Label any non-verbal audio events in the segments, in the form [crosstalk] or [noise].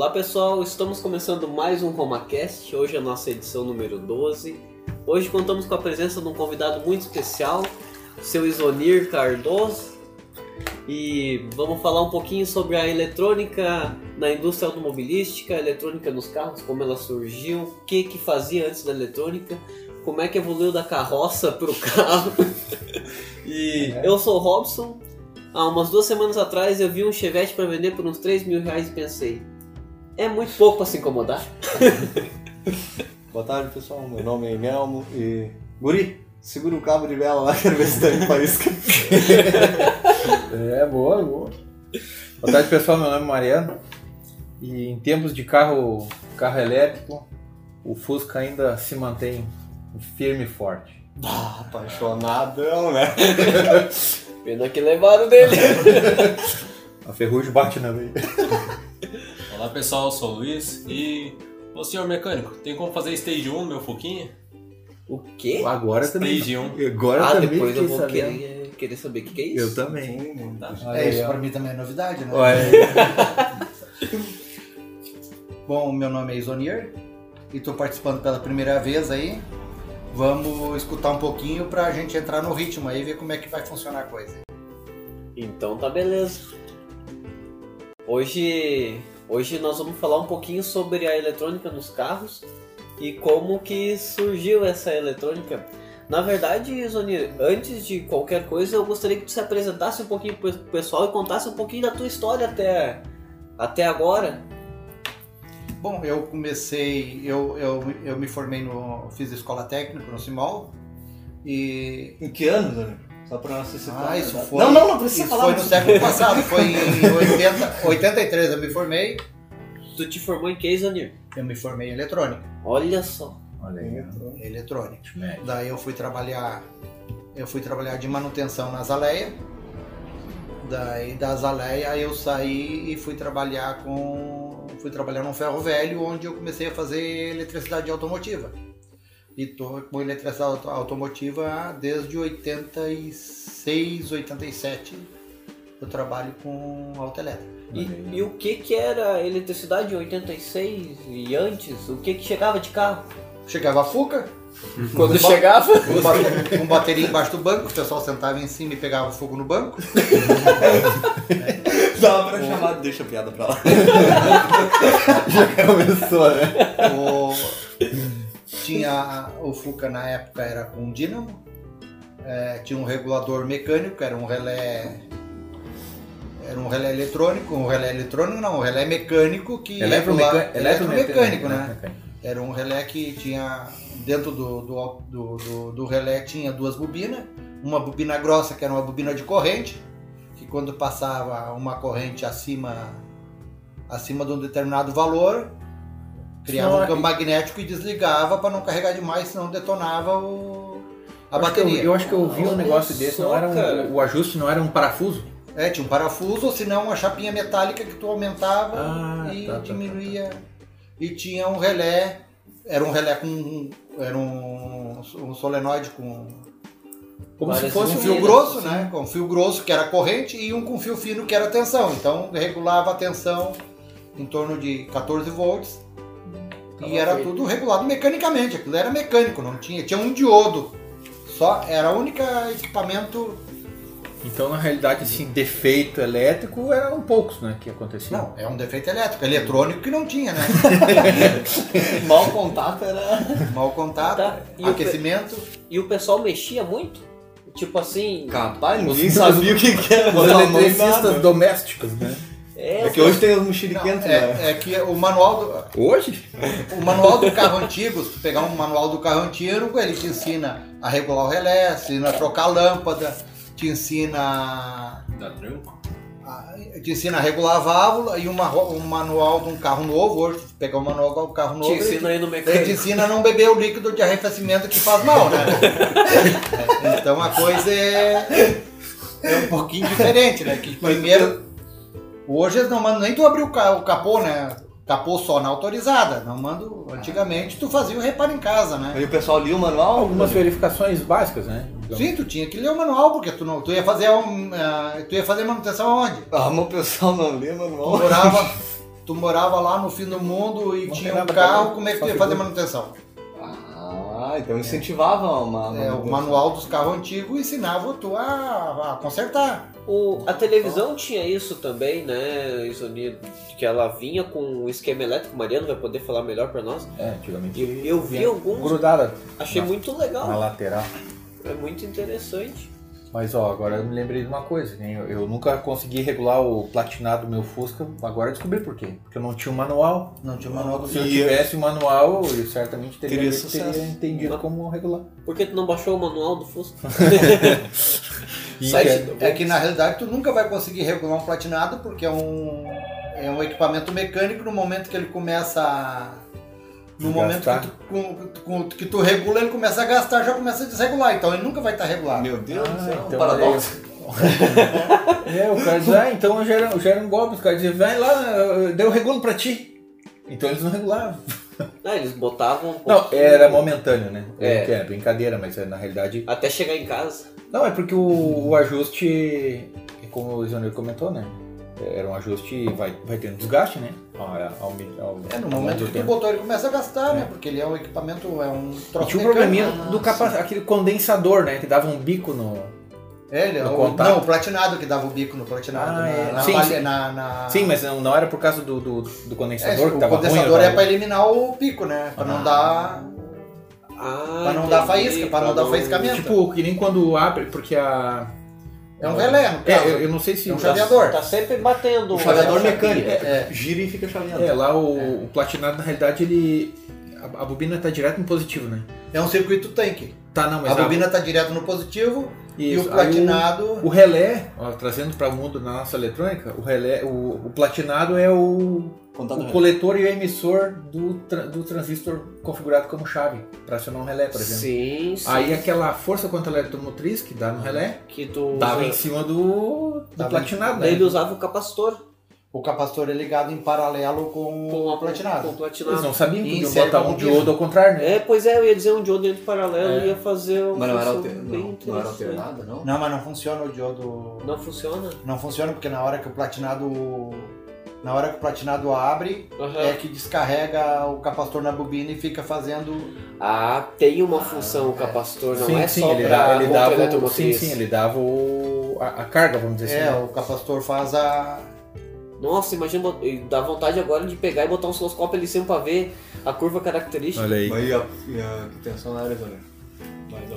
Olá pessoal, estamos começando mais um RomaCast, hoje é a nossa edição número 12. Hoje contamos com a presença de um convidado muito especial, o seu Isonir Cardoso. E vamos falar um pouquinho sobre a eletrônica na indústria automobilística, a eletrônica nos carros, como ela surgiu, o que que fazia antes da eletrônica, como é que evoluiu da carroça [laughs] para o carro. e eu sou o Robson. Há umas duas semanas atrás eu vi um Chevette para vender por uns 3 mil reais e pensei, é muito pouco para se incomodar. [laughs] Boa tarde, pessoal. Meu nome é Melmo e. Guri, segura o cabo de vela lá, [laughs] quero ver se tá em faísca. É, boa, boa. Boa tarde, pessoal. Meu nome é Mariano. E em tempos de carro, carro elétrico, o Fusca ainda se mantém firme e forte. Ah, apaixonadão, né? Pena que levaram dele. [laughs] A ferrugem bate na veia. Olá pessoal, eu sou o Luiz e. Ô senhor mecânico, tem como fazer stage 1 no meu Foquinha? o quê? Agora também. Stage 1. Agora Ah, também depois eu vou sabendo. querer, querer saber o que, que é isso. Eu também. Tá. É, isso pra mim também é novidade, né? [laughs] Bom, meu nome é Isonier e estou participando pela primeira vez aí. Vamos escutar um pouquinho pra gente entrar no ritmo aí e ver como é que vai funcionar a coisa. Então tá beleza. Hoje, hoje nós vamos falar um pouquinho sobre a eletrônica nos carros e como que surgiu essa eletrônica. Na verdade, Zoni, antes de qualquer coisa, eu gostaria que tu se apresentasse um pouquinho pro pessoal e contasse um pouquinho da tua história até, até agora. Bom, eu comecei, eu, eu, eu me formei no. fiz escola técnica no Simol e. Em que ano, Dani? Só pra não citar. Ah, isso foi. Não, não, não precisa Isso falar. foi no século passado, foi em [laughs] 80, 83 eu me formei, Tu te formou em que, Zonir? eu me formei em eletrônica. Olha só. Olha aí. Eletrônica. Médio. Daí eu fui trabalhar, eu fui trabalhar de manutenção na Zaleia. Daí da Zaleia eu saí e fui trabalhar com, fui trabalhar num ferro velho onde eu comecei a fazer eletricidade automotiva. E tô com eletricidade auto- automotiva desde 86, 87. Eu trabalho com autoelétrica. E, e o que que era eletricidade em 86 e antes? O que que chegava de carro? Chegava a Fuca, [laughs] Quando Ba- chegava? com ba- com bateria embaixo do banco, o pessoal sentava em cima e pegava fogo no banco. [laughs] Dá pra chamar, deixa a piada pra lá. [laughs] Já começou, né? O, tinha o Fuca na época era com dínamo, é, tinha um regulador mecânico, era um relé. Era um relé eletrônico, um relé eletrônico não, um relé mecânico que regula- eletromecânico, né? Era um relé que tinha dentro do, do, do, do, do relé tinha duas bobinas, uma bobina grossa que era uma bobina de corrente, que quando passava uma corrente acima acima de um determinado valor, criava Senão, um campo magnético e desligava para não carregar demais, senão detonava o, a Eu acho que eu- bateria. Eu, acho que eu vi um negócio desse, não era um- o ajuste não era um parafuso? É, tinha um parafuso, ou senão uma chapinha metálica que tu aumentava Ah, e tá, tá, tá, diminuía. E tinha um relé, era um relé com. Era um, um solenoide com Como Parece se fosse um um fio grosso, né? Com fio grosso que era corrente e um com fio fino que era tensão. Então regulava a tensão em torno de 14 volts. Tava e era feito. tudo regulado mecanicamente, aquilo era mecânico, não tinha. Tinha um diodo. Só era o único equipamento. Então, na realidade, assim, defeito elétrico eram poucos, né, que acontecia. Não, é um defeito elétrico, eletrônico que não tinha, né? [laughs] Mal contato era. Mau contato, Tá. E o aquecimento. E o pessoal mexia muito? Tipo assim. Capaz, ninguém sabia o que, que era. Os eletricistas domésticos, né? É, É que hoje tem os mexeriquentos, né? É, é que o manual do, Hoje? O manual do carro antigo, se tu pegar um manual do carro antigo, ele te ensina a regular o relé, te ensina a trocar a lâmpada, te ensina Dá tranco? te ensina a regular a válvula e uma, um manual de um carro novo, hoje, se tu pegar um manual do carro novo, te ensina aí no ele te mecânico. ensina a não beber o líquido de arrefecimento que faz mal, né? [laughs] então a coisa é, é um pouquinho diferente, né? Que primeiro, hoje eles não mandam nem tu abrir o, ca- o capô, né? Capô só na autorizada, não mando. Antigamente tu fazia o reparo em casa, né? Aí o pessoal lia o manual. Algumas verificações básicas, né? Então, Sim, tu tinha que ler o manual, porque tu, não, tu, ia, fazer, um, ah, tu ia fazer manutenção aonde? Ah, mas o pessoal não lia Tu manual. morava, tu tu morava lá no fim do mundo e Não tinha um carro, como é que tu ia fazer manutenção? Ah, então incentivava uma. É, o manual dos carros antigos ensinava tu a, a consertar. O, a televisão tinha isso também, né, Isonir? Que ela vinha com um esquema elétrico. O Mariano vai poder falar melhor pra nós. É, antigamente. Eu, eu vi alguns, Grudada achei na- muito na legal. lateral. É muito interessante. Mas ó, agora eu me lembrei de uma coisa, né? Eu, eu nunca consegui regular o platinado do meu Fusca, agora eu descobri por quê. Porque eu não tinha um manual. Não tinha manual do Se eu tivesse o manual, eu certamente teria, Teria entendido Mas- como regular. Por que tu não baixou o manual do Fusca? [laughs] [laughs] E do- É que na realidade tu nunca vai conseguir regular um platinado porque é um, é um equipamento mecânico no momento que ele começa a. No momento que tu, com- com- que tu regula, ele começa a gastar, já começa a desregular. Então ele nunca vai estar regulado. Meu Deus do Ah, céu, um então paradoxo. [laughs] É, o cara diz, ah, então já era, já era um golpe. Os caras diziam, vai lá, daí eu regulo pra ti. Então eles não regulavam. [laughs] Ah, eles botavam um Não, era momentâneo, né? É. É. Que é brincadeira, mas é, na realidade. Até chegar em casa. Não, é porque o, o ajuste, como o Isoneiro comentou, né? Era um ajuste, vai, vai tendo desgaste, né? Ao, ao, ao, É, no momento que tu botou, ele começa a gastar, né? Porque ele é um equipamento, é um E troço tinha um probleminha Ah, do capa aquele condensador, né? Que dava um bico no. É, ele é no o, contato. não, o platinado que dava o bico no platinado. Ah, na, é. na, Sim, sim. na- na- Sim, mas não, não era por causa do, do, do É, condensador que o tava condensador ruim. é tava- pra eliminar o pico, né? Pra não Ah. dar. Ah, Pra não dar entendi, faísca, pra não dar faiscamento. Tipo, que nem quando abre, porque a. É um relé, É, eu, eu não sei se. É um chaveador. Tá sempre batendo. O chaveador É, mecânico. É. Gira e fica chaveando. É, lá o, o platinado, na realidade, ele. A, a bobina tá direto no positivo, né? É um circuito tanque. Tá, não, mas A bobina tá direto no positivo e Isso, o aí platinado. O relé, ó, trazendo para o mundo da nossa eletrônica, o relé, o, o platinado é o, O coletor e o emissor do, tra- do transistor configurado como chave para acionar um relé, por exemplo. Sim, sim. Aí aquela força contra eletromotriz que dá no relé, que tu dava usa- em cima do, do platinado, né? Daí ele usava o capacitor O capacitor é ligado em paralelo com, com o platinado. Com o Eles não sabiam que podiam botar um diodo ao contrário, né? É, pois é, eu ia dizer um diodo dentro paralelo É. ia fazer uma Mas não era, alter... não, não era alternada, não? Não, mas não funciona o diodo. Não funciona? Não funciona porque na hora que o platinado. Na hora que o platinado abre, Aham. é que descarrega o capacitor na bobina e fica fazendo. Ah, tem uma função o capacitor, não sim, é sim, só ele, pra ele dava, o, sim, sim, ele dava o, a, a carga, vamos dizer É, assim. né? o capacitor faz a. Nossa, imagina, dá vontade agora de pegar e botar um osciloscópio ali sempre pra ver a curva característica. Olha aí. Mas e a, e a que tensão? Mais ou menos.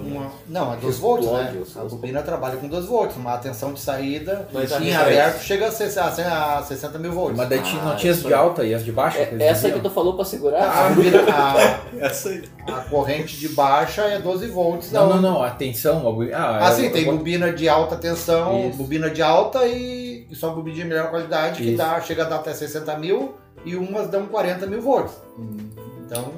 Uma... Não, é 2 volts, né? A bobina trabalha com 2 volts, uma tensão de saída Mas a em referência- aberto chega a se- a a 60 mil volts. Mas daí tinha- não Ah, tinha as de alta e as de baixa? que É, essa que diziam? tu falou pra segurar? A, bobina, a, [laughs] Essa aí. a corrente de baixa é 12 volts. Não, da não, não, a tensão. a bo- Ah, Ah, sim, tem vou- bobina de alta tensão, Isso. bobina de alta e, e só bobina de melhor qualidade, que Isso. dá, chega a dar até 60 mil e umas dão 40 mil volts. Então,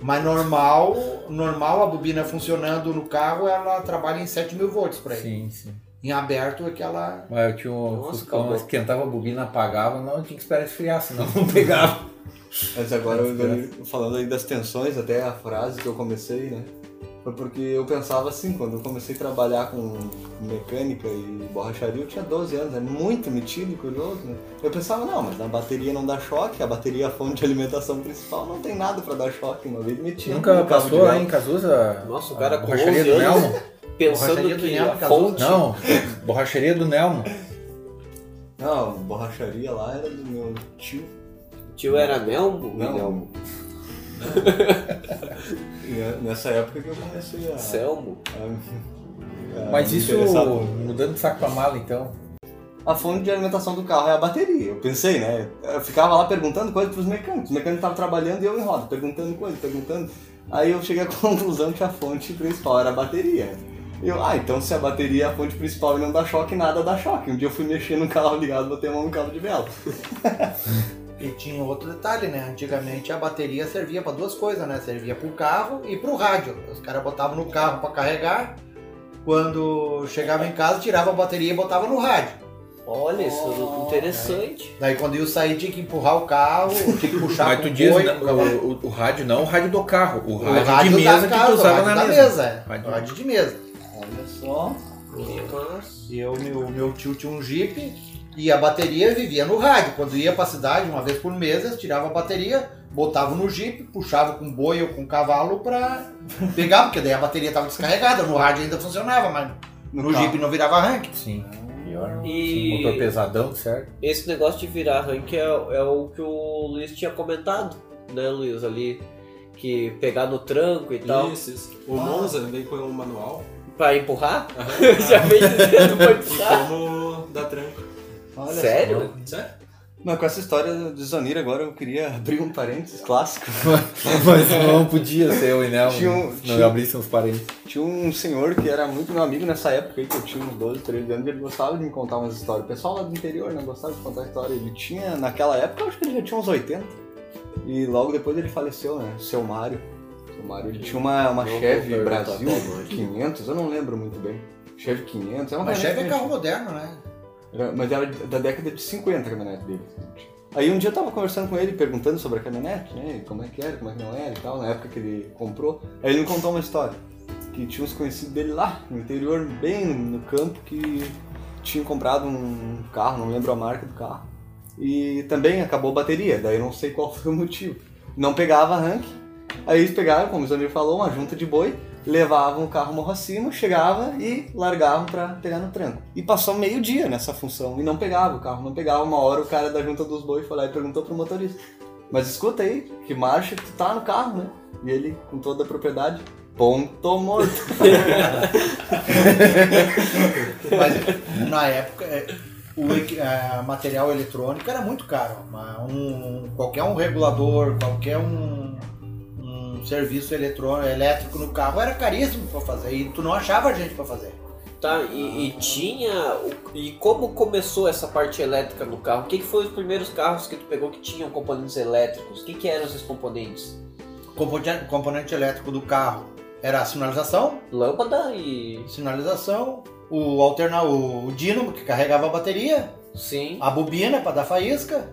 mas normal, normal a bobina funcionando no carro, ela trabalha em 7 mil volts por aí. Sim, sim. Em aberto é que ela. Mas eu tinha um Nossa, Fuscão, esquentava a bobina, apagava, não tinha que esperar esfriar, senão não pegava. Mas agora, eu- falando aí das tensões, até a frase que eu comecei, né? Foi porque eu pensava assim, quando eu comecei a trabalhar com mecânica e borracharia, eu tinha 12 anos, é muito metido e curioso, né? Eu pensava, não, mas a bateria não dá choque, a bateria é a fonte de alimentação principal, não tem nada pra dar choque, uma vez metido. Nunca passou lá em Cazuza? Nossa, o cara a com borracharia 11 [laughs] do. Nelmo? Pensando do que Nelmo a fonte... Não, borracharia do Nelmo. Não, borracharia lá era do meu tio. Tio era Nelmo? Não. Nelmo. [laughs] É nessa época que eu comecei a... Selmo. a- a Mas isso, mudando de saco pra mala, então. A fonte de alimentação do carro é a bateria. Eu pensei, né? Eu ficava lá perguntando coisas pros mecânicos. Os mecânicos estavam trabalhando e eu em roda, perguntando coisas, perguntando. Aí eu cheguei à [laughs] conclusão que a fonte principal era a bateria. Eu, ah, então se a bateria é a fonte principal e não dá choque, nada dá choque. Um dia eu fui mexer no carro ligado, botei a mão no cabo de vela. [laughs] E tinha outro detalhe, né? Antigamente a bateria servia para duas coisas, né? Servia para o carro e para o rádio. Os caras botavam no carro para carregar. Quando chegava em casa, tirava a bateria e botava no rádio. Olha, isso é interessante. Daí quando ia sair, tinha que empurrar o carro, tinha que [laughs] puxar Mas tu diz boi, o, o- o rádio não, o rádio do carro. O O rádio, de mesa da que casa, tu usava rádio na mesa. mesa. é. Rádio. O rádio de mesa. Olha só. E eu, meu, meu tio tinha um Jeep E a bateria vivia no rádio. Quando ia pra cidade, uma vez por mês, eles tiravam a bateria, botavam no jipe, puxavam com boi ou com cavalo pra pegar, porque daí a bateria tava descarregada. No rádio ainda funcionava, mas no, jipe não virava rank. Sim. Pior. E- Sim, motor pesadão, certo? Esse negócio de virar rank é, é o que o Luiz tinha comentado, né, Luiz? Ali, que pegar no tranco e tal. Isso, isso. O Monza veio com um manual Pra empurrar? [laughs] Já vem dizendo pra de empurrar. como dar tranco. Olha Sério? Sério? Mas com essa história de Zonir agora eu queria [laughs] abrir um parênteses clássico. [laughs] Mas não podia ser eu e não. Tinha um- não tinha- abrisse uns parentes. Tinha um senhor que era muito meu amigo nessa época aí, que eu tinha uns 12, 13 anos, e ele gostava de me contar umas histórias. O pessoal lá do interior, né, gostava de contar história. Ele tinha, naquela época, eu acho que ele já tinha uns 80. E logo depois ele faleceu, né, seu Mário. Seu Mário, ele tinha uma, uma Não Chevy Brasil qual Mário. 500, eu não lembro muito bem. Chevy 500, é uma Mas Chevy é carro moderno, né? Era- Mas era da década de 50 a caminhonete dele. Aí um dia eu tava conversando com ele, perguntando sobre a caminhonete, né? Como é que era, como é que não era e tal, na época que ele comprou. Aí ele me contou uma história. Que tinha uns conhecidos dele lá, no interior, bem no campo, que tinham comprado um carro, não lembro a marca do carro. E também acabou a bateria, daí eu não sei qual foi o motivo. Não pegava rank. Aí eles pegaram, como o Zanir falou, uma junta de boi, levavam o carro morro acima, chegava e largavam pra pegar no tranco. E passou meio dia nessa função e não pegava o carro, não pegava. Uma hora o cara da junta dos bois foi lá e perguntou pro motorista: Mas escuta aí, que marcha que tu tá no carro, né? E ele, com toda a propriedade, ponto morto. [laughs] Mas na época, é, o é, material eletrônico era muito caro. Um- qualquer um regulador, qualquer um serviço eletrônico, elétrico no carro era caríssimo para fazer. E tu não achava gente para fazer. Tá, e, e tinha. o- E como começou essa parte elétrica no carro? O que, que foi os primeiros carros que tu pegou que tinham componentes elétricos? O que, que eram esses componentes? Componente, componente elétrico do carro era a sinalização, Lâmpada e. sinalização, o alternar o, o dínamo que carregava a bateria, Sim. a bobina para dar faísca,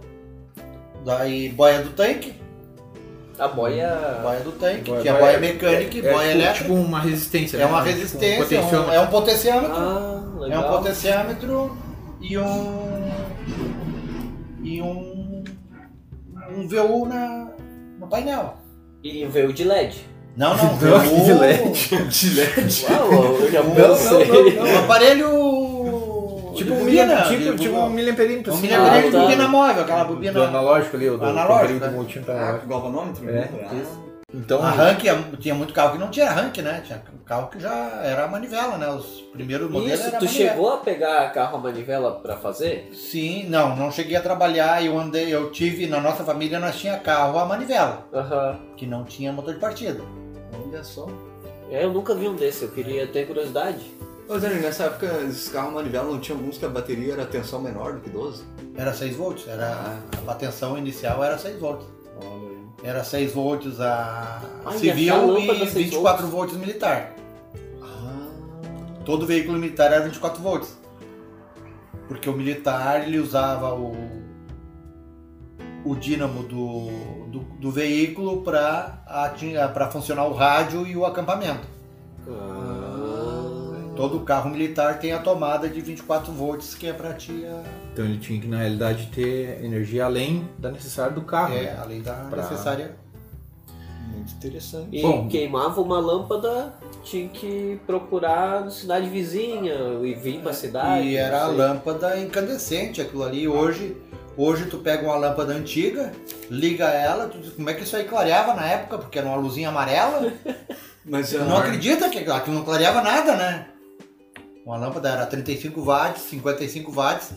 daí boia do tanque, A boia. boia do tanque, Boia- que é boia- boia mecânica e É, boia tipo, elétrica. tipo uma resistência. É né? uma Tipo, resistência, é um, potenciômetro. é um potenciômetro, Ah, é um potenciômetro e um e um um VU na, no painel. E veio de LED. Não, não, [laughs] Não, VU, de LED. [laughs] de LED. Uau, eu já Não, não, não, um aparelho Tipo um bobina, de- tipo, tipo um miliamperímetro. um assim, miliamperímetro de Ah, tá. bobina móvel, aquela do bobina. analógico ali, o do Analógico, né? multímetro Ah, analógico. galvanômetro? É, isso. Então, A rank é- tinha muito carro que não tinha rank, né? Tinha carro que já era manivela, né? Os primeiros modelos Isso, era tu manivela. chegou a pegar carro a manivela pra fazer? Sim, não, não cheguei a trabalhar. Eu andei, eu tive na nossa família nós tinha carro a manivela, Aham. que não tinha motor de partida. Olha só. É, eu nunca vi um desse, eu queria ter curiosidade. Ô Zé, nessa época esses carros manivela não tinha alguns que a bateria era tensão menor do que 12? Era 6 volts, era a tensão inicial era 6 volts. Olha aí. Era 6 volts a Ah, e civil e 6 24 volts militar. Ah. Todo veículo militar era 24 volts. Porque o militar ele usava o o dínamo do, do, do veículo para funcionar o rádio e o acampamento. Ah. Todo carro militar tem a tomada de 24 volts que é para ti a- então ele tinha que, na realidade, ter energia além da necessária do carro. é, né? além da Pra- necessária. Muito interessante. E Bom. queimava uma lâmpada, tinha que procurar na cidade vizinha e vir pra cidade. E era a lâmpada incandescente, aquilo ali. Hoje, hoje tu pega uma lâmpada antiga, liga ela, tu diz, como é que isso aí clareava na época? Porque era uma luzinha amarela. [laughs] Mas Tu ah, não acredita que aquilo não clareava nada, né? Uma lâmpada era 35 watts, 55 watts,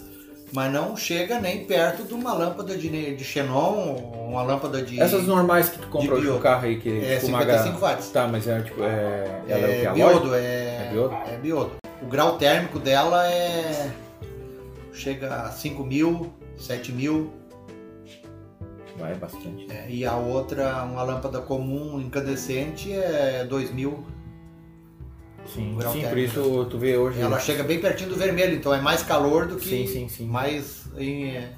mas não chega nem perto de uma lâmpada de, de xenon, uma lâmpada de. Essas normais que tu compra de carro aí, que É, tipo uma 55 watts. Tá, mas é tipo, é... Ela é, o que? É biodo, é, É biodo? é biodo. O grau térmico dela é. chega a 5 mil, 7 mil. Vai bastante. é, e a outra, uma lâmpada comum incandescente, é 2 mil. Sim, grau sim por isso tu vê hoje... Ela chega bem pertinho do vermelho, então é mais calor do que. Sim, sim, sim. mais em, é,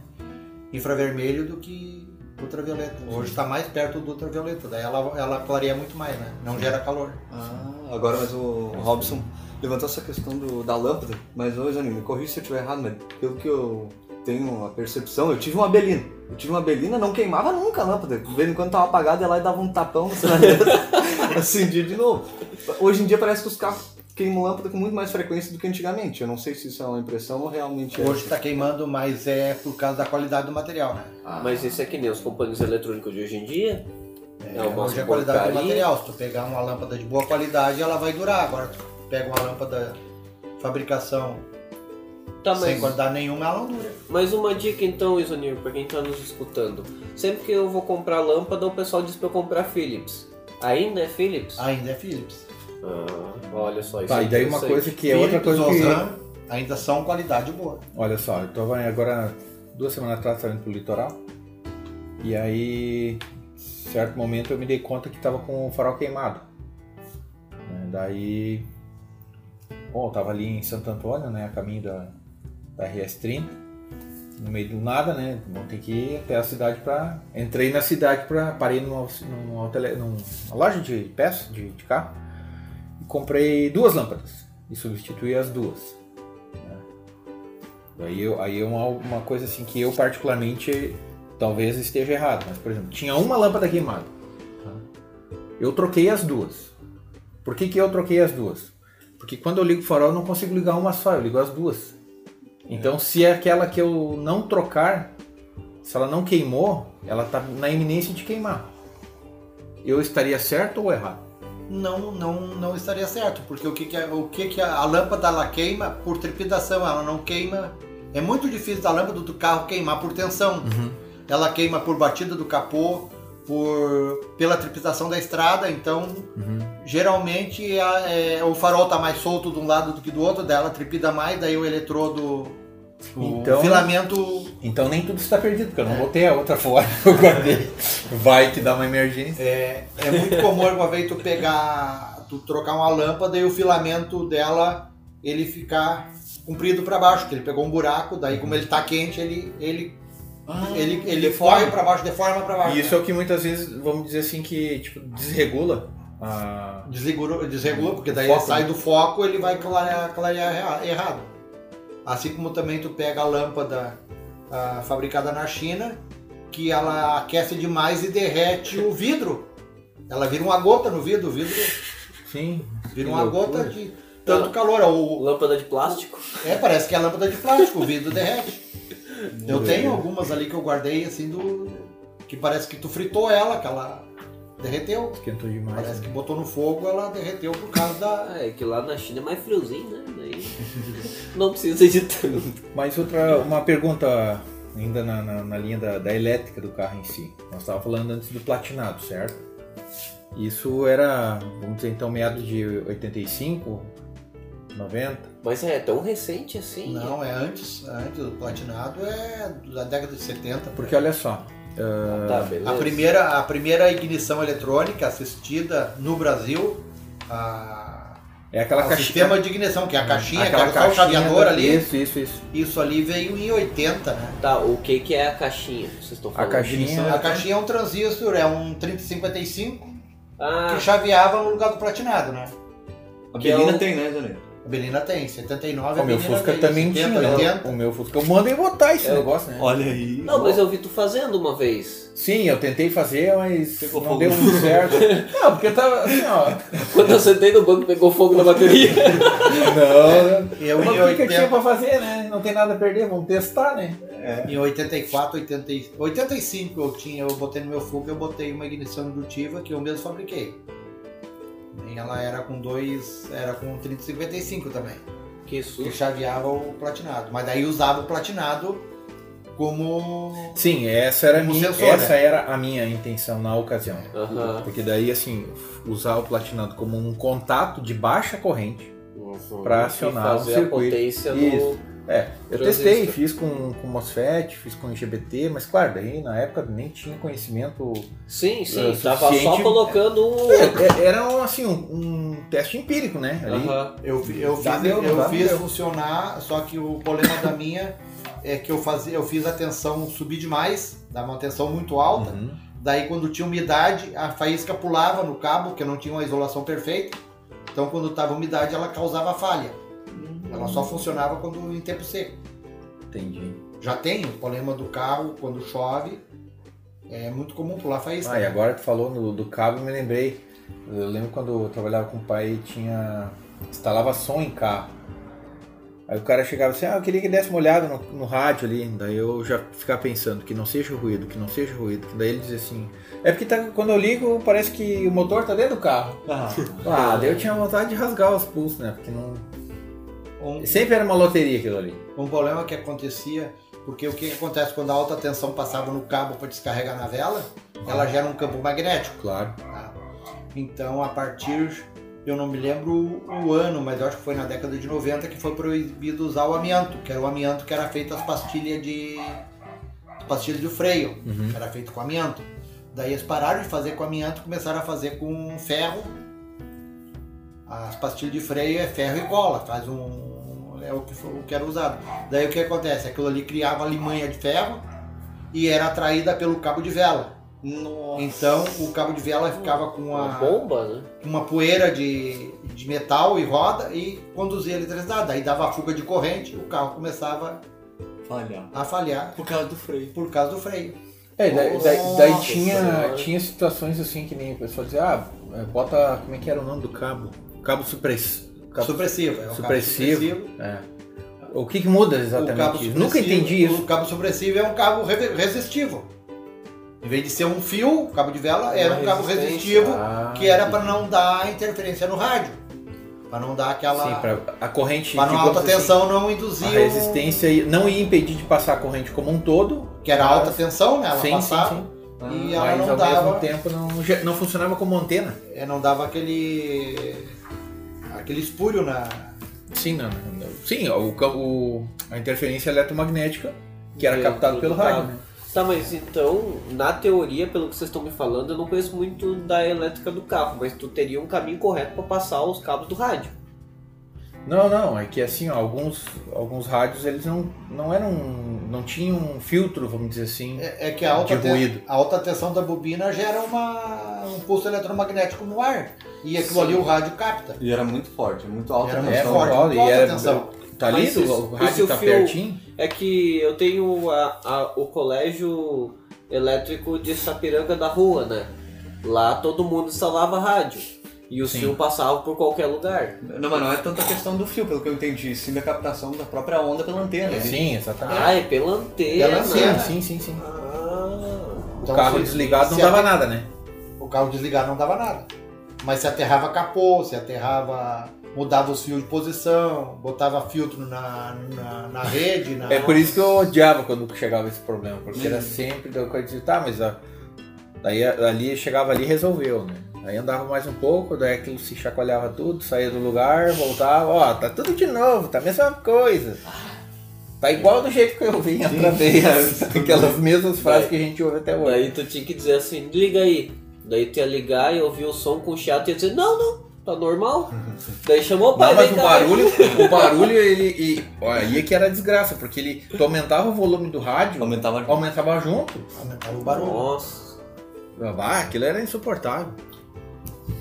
infravermelho do que ultravioleta. Hoje está mais perto do ultravioleta, daí ela, ela clareia muito mais, né? Não gera calor. Ah, agora mas o Robson levantou essa questão do, da lâmpada, mas ô Zanini, me corrija se eu estiver errado, mas pelo que eu tenho uma percepção, eu tive uma Belina. Eu tive uma Belina, não queimava nunca a lâmpada. De vez em quando tava apagada, ia lá e dava um tapão [laughs] [laughs] acendia de novo. Hoje em dia parece que os carros queimam lâmpada com muito mais frequência do que antigamente. Eu não sei se isso é uma impressão ou realmente é. Hoje está queimando, mas é por causa da qualidade do material, né? Ah, Mas isso é que nem os componentes eletrônicos de hoje em dia. É, uma hoje é a qualidade do porcaria. material. Se tu pegar uma lâmpada de boa qualidade, ela vai durar. Agora, tu pega uma lâmpada fabricação Tá, sem mas, qualidade nenhuma, ela não dura. mas uma dica então, Isonir, pra quem tá nos escutando. Sempre que eu vou comprar lâmpada, o pessoal diz pra eu comprar Philips. Ainda é Philips? Ainda é Philips. Ah, olha só, isso Tá, é e daí uma coisa que é outra coisa que. Ainda são qualidade boa. Olha só, eu tava agora, duas semanas atrás, tava indo pro litoral. E aí, certo momento, eu me dei conta que tava com o farol queimado. Né, Daí, bom, eu tava ali em Santo Antônio, né, a caminho da, da RS-30. No meio do nada, né, vão ter que ir até a cidade pra... Entrei na cidade pra... Parei numa, numa, tele- numa loja de peças, de, de carro. E comprei duas lâmpadas. E substituí as duas. Aí, eu, aí é uma, uma coisa assim que eu particularmente talvez esteja errado, mas por exemplo, tinha uma lâmpada queimada. tá? Eu troquei as duas. Por que, que eu troquei as duas? Porque quando eu ligo o farol eu não consigo ligar uma só, eu ligo as duas. Então se é aquela que eu não trocar, se ela não queimou, ela está na iminência de queimar. Eu estaria certo ou errado? Não, não, não estaria certo, porque o que, que, é- o que, que a, a lâmpada ela queima por trepidação, ela não queima. É muito difícil da lâmpada do carro queimar por tensão. Ela queima por batida do capô, por pela trepidação da estrada, então geralmente a- é, o farol tá mais solto de um lado do que do outro, daí ela trepida mais, daí o eletrodo, o Então- filamento Então nem tudo está perdido, porque eu não botei a outra [laughs] fora, eu guardei. Vai que dá uma emergência. É, é muito comum uma vez tu pegar, tu trocar uma lâmpada e o filamento dela ele ficar comprido para baixo, que ele pegou um buraco, daí como ele tá quente, ele ele ele, ele deforma. corre para baixo, deforma para baixo. E isso é o que muitas vezes, vamos dizer assim, que tipo, desregula a. desregula, desregula porque daí Foco, ele sai né? do foco, ele vai clarear, clarear erra- errado. Assim como também tu pega a lâmpada ah, fabricada na China, que ela aquece demais e derrete o vidro. Ela vira uma gota no vidro, o vidro Sim. vira uma loucura. gota de tanto calor. O, Lâmpada de plástico. é, parece que é lâmpada de plástico, o vidro derrete. Eu tenho algumas ali que eu guardei assim do. que parece que tu fritou ela, que ela derreteu. Esquentou demais. Parece né? que botou no fogo, ela derreteu por causa da. É que lá na China é mais friozinho, né? Daí [laughs] não precisa de tanto. Mas outra, uma pergunta ainda na, na, na linha da, da elétrica do carro em si. Nós estávamos falando antes do platinado, certo? Isso era, vamos dizer então, meados de 85, 90. Mas é tão recente assim. Não, é antes, antes do platinado é da década de 70. Porque olha só, Ah, tá. A primeira, a primeira ignição eletrônica assistida no Brasil, a, é aquela o caixinha. sistema de ignição, que é a caixinha, que aquela era só o caixinha da- ali, Isso, isso, isso. isso ali veio em 80, né? Tá, o que que é a caixinha? que Vocês estão A falando? caixinha. A caixinha é um transistor, é um 3055 Ah, que chaveava no lugar do platinado, né? A Que é Belina o- tem, né, Janeiro? A Belina tem, 79 O meu Fusca veio, também 70, tinha. né? 80. O meu Fusca. Eu mandei botar esse É. negócio, né? Olha aí. não, mas eu vi tu fazendo uma vez. Sim, eu tentei fazer, mas Pegou não fogo. deu muito certo. [laughs] não, porque eu tava assim, ó. Quando eu sentei no banco, pegou fogo na bateria. [laughs] Não, Eu Mas o que, que eu tinha 80, pra fazer, né? Não tem nada a perder, vamos testar, né? em 84, 80, e- 85 eu tinha, eu botei no meu Fusca, eu botei uma ignição indutiva que eu mesmo fabriquei. E ela era com dois, era com 3055 também, que que susto. chaveava o platinado. Mas daí usava o platinado como Sim, essa era, a Como minha, sensor, essa né? era a minha intenção na ocasião. Porque daí, assim, usar o platinado como um contato de baixa corrente. Uhum. Pra E acionar fazer o a circuito. potência Isso. no. É, eu Transistor. testei, fiz com, com MOSFET, fiz com IGBT, mas claro, daí na época nem tinha conhecimento. Sim, sim. É, Tava só colocando um. É, é, era um, assim, um, um teste empírico, né? Ali. Aham. Eu, fi- eu Dá fiz, deu, eu fiz funcionar, só que o problema da minha é que eu fazia, eu fiz a tensão subir demais, dava uma tensão muito alta. Uhum. Daí quando tinha umidade, a faísca pulava no cabo, que não tinha uma isolação perfeita. Então quando estava umidade, ela causava falha. Ela só funcionava quando em tempo seco. Entendi. Já tem o problema do carro quando chove. É muito comum pular faísca. Ah, e né? agora tu falou no- do cabo, eu me lembrei. Eu lembro quando eu trabalhava com o pai, tinha. instalava som em carro. Aí o cara chegava assim, ah, eu queria que desse uma olhada no, no rádio ali. Daí eu já ficava pensando que não seja ruído, que não seja ruído. Daí ele dizia assim, é porque tá- quando eu ligo parece que o motor tá dentro do carro. Ah, daí eu tinha vontade de rasgar os pulsos, né? Porque não. Um, Sempre era uma loteria aquilo ali. um problema que acontecia, porque o que que acontece quando a alta tensão passava no cabo para descarregar na vela, ela gera um campo magnético. Claro. tá? Então, a partir, eu não me lembro o ano, mas eu acho que foi na década de 90 que foi proibido usar o amianto, que era o amianto que era feito as pastilhas de as pastilhas de freio, Uhum. era feito com amianto. Daí eles pararam de fazer com amianto, começaram a fazer com ferro. As pastilhas de freio é ferro e cola, faz um é o que, foi- o que era usado. Daí o que acontece? Aquilo ali criava limanha de ferro e era atraída pelo cabo de vela. Nossa. Então o cabo de vela ficava com Uma a, bomba, né? uma poeira de, de metal e roda e conduzia a eletricidade. Daí dava fuga de corrente, o carro começava Falhar. a falhar Por causa do freio. por causa do freio. É, daí, daí- daí tinha, tinha situações assim que nem o pessoal dizia, ah, bota. Como é que era o nome do cabo? Cabo cabo Supressivo. É um supressivo. cabo supressivo. É. O que, que muda O cabo exatamente? isso? Nunca entendi isso. O cabo supressivo é um cabo re- resistivo. Em vez de ser um fio, o cabo de vela era um Uma cabo resistência. resistivo Ah, que era para não dar interferência no rádio. Para não dar aquela. Sim, pra a corrente. Para não alta assim, tensão não induzir. a resistência ia- não ia impedir de passar a corrente como um todo. Que era alta tensão, né? Ela sim, passava. sim, sim. E ela Mas não ao dava. mesmo tempo não, não funcionava como antena. é, não dava aquele. aquele espúrio na. Sim, não, não- sim o, o- a interferência eletromagnética que era captada pelo cabo. rádio. Né? Tá, mas então, na teoria, pelo que vocês estão me falando, eu não conheço muito da elétrica do carro, mas tu teria um caminho correto para passar os cabos do rádio. Não, não, é que assim, ó, alguns, alguns rádios eles não, não eram. não tinham um filtro, vamos dizer assim. É, é que a alta, De ruído. a alta tensão da bobina gera uma, um pulso eletromagnético no ar. E aquilo Sim. ali o rádio capta. E era muito forte, muito alta Era tensão. muito É, forte, concordo, muito e alta era- tensão. Tá ali, o, isso- o isso rádio tá fio- pertinho. É que eu tenho a- a- o colégio elétrico de Sapiranga da rua, né? Lá todo mundo instalava rádio. E o Sim. fio passava por qualquer lugar. Não, mas não é tanta questão do fio, pelo que eu entendi, sim da captação da própria onda pela antena. né? Sim, exatamente. Ah, é pela antena. Pela antena. sim, sim, sim, sim. Ah, O Então, carro se- desligado não dava a- nada, né? O carro desligado não dava nada. Mas se aterrava capô, se aterrava. mudava os fios de posição, botava filtro na, na, na rede. Na... É por isso que eu odiava quando chegava esse problema, porque Hum. era sempre da coisa de, tá, mas a- daí a- ali chegava ali e resolveu, né? Aí andava mais um pouco, daí aquilo se chacoalhava tudo, saía do lugar, voltava, ó, tá tudo de novo, tá a mesma coisa. Tá igual do jeito que eu vim outra vez. [laughs] Aquelas mesmas frases que a gente ouve até hoje. Daí tu tinha que dizer assim, liga aí. Daí tu ia ligar e ouvir o som com o chato e ia dizer, não, não, tá normal. [laughs] Daí chamou o pai, Não, mas o barulho, [laughs] o barulho, ele. E, ó, aí é que era desgraça, porque ele tu aumentava o volume do rádio, Aumentava aumentava junto. Aumentava o barulho. Nossa. Ah, aquilo era insuportável.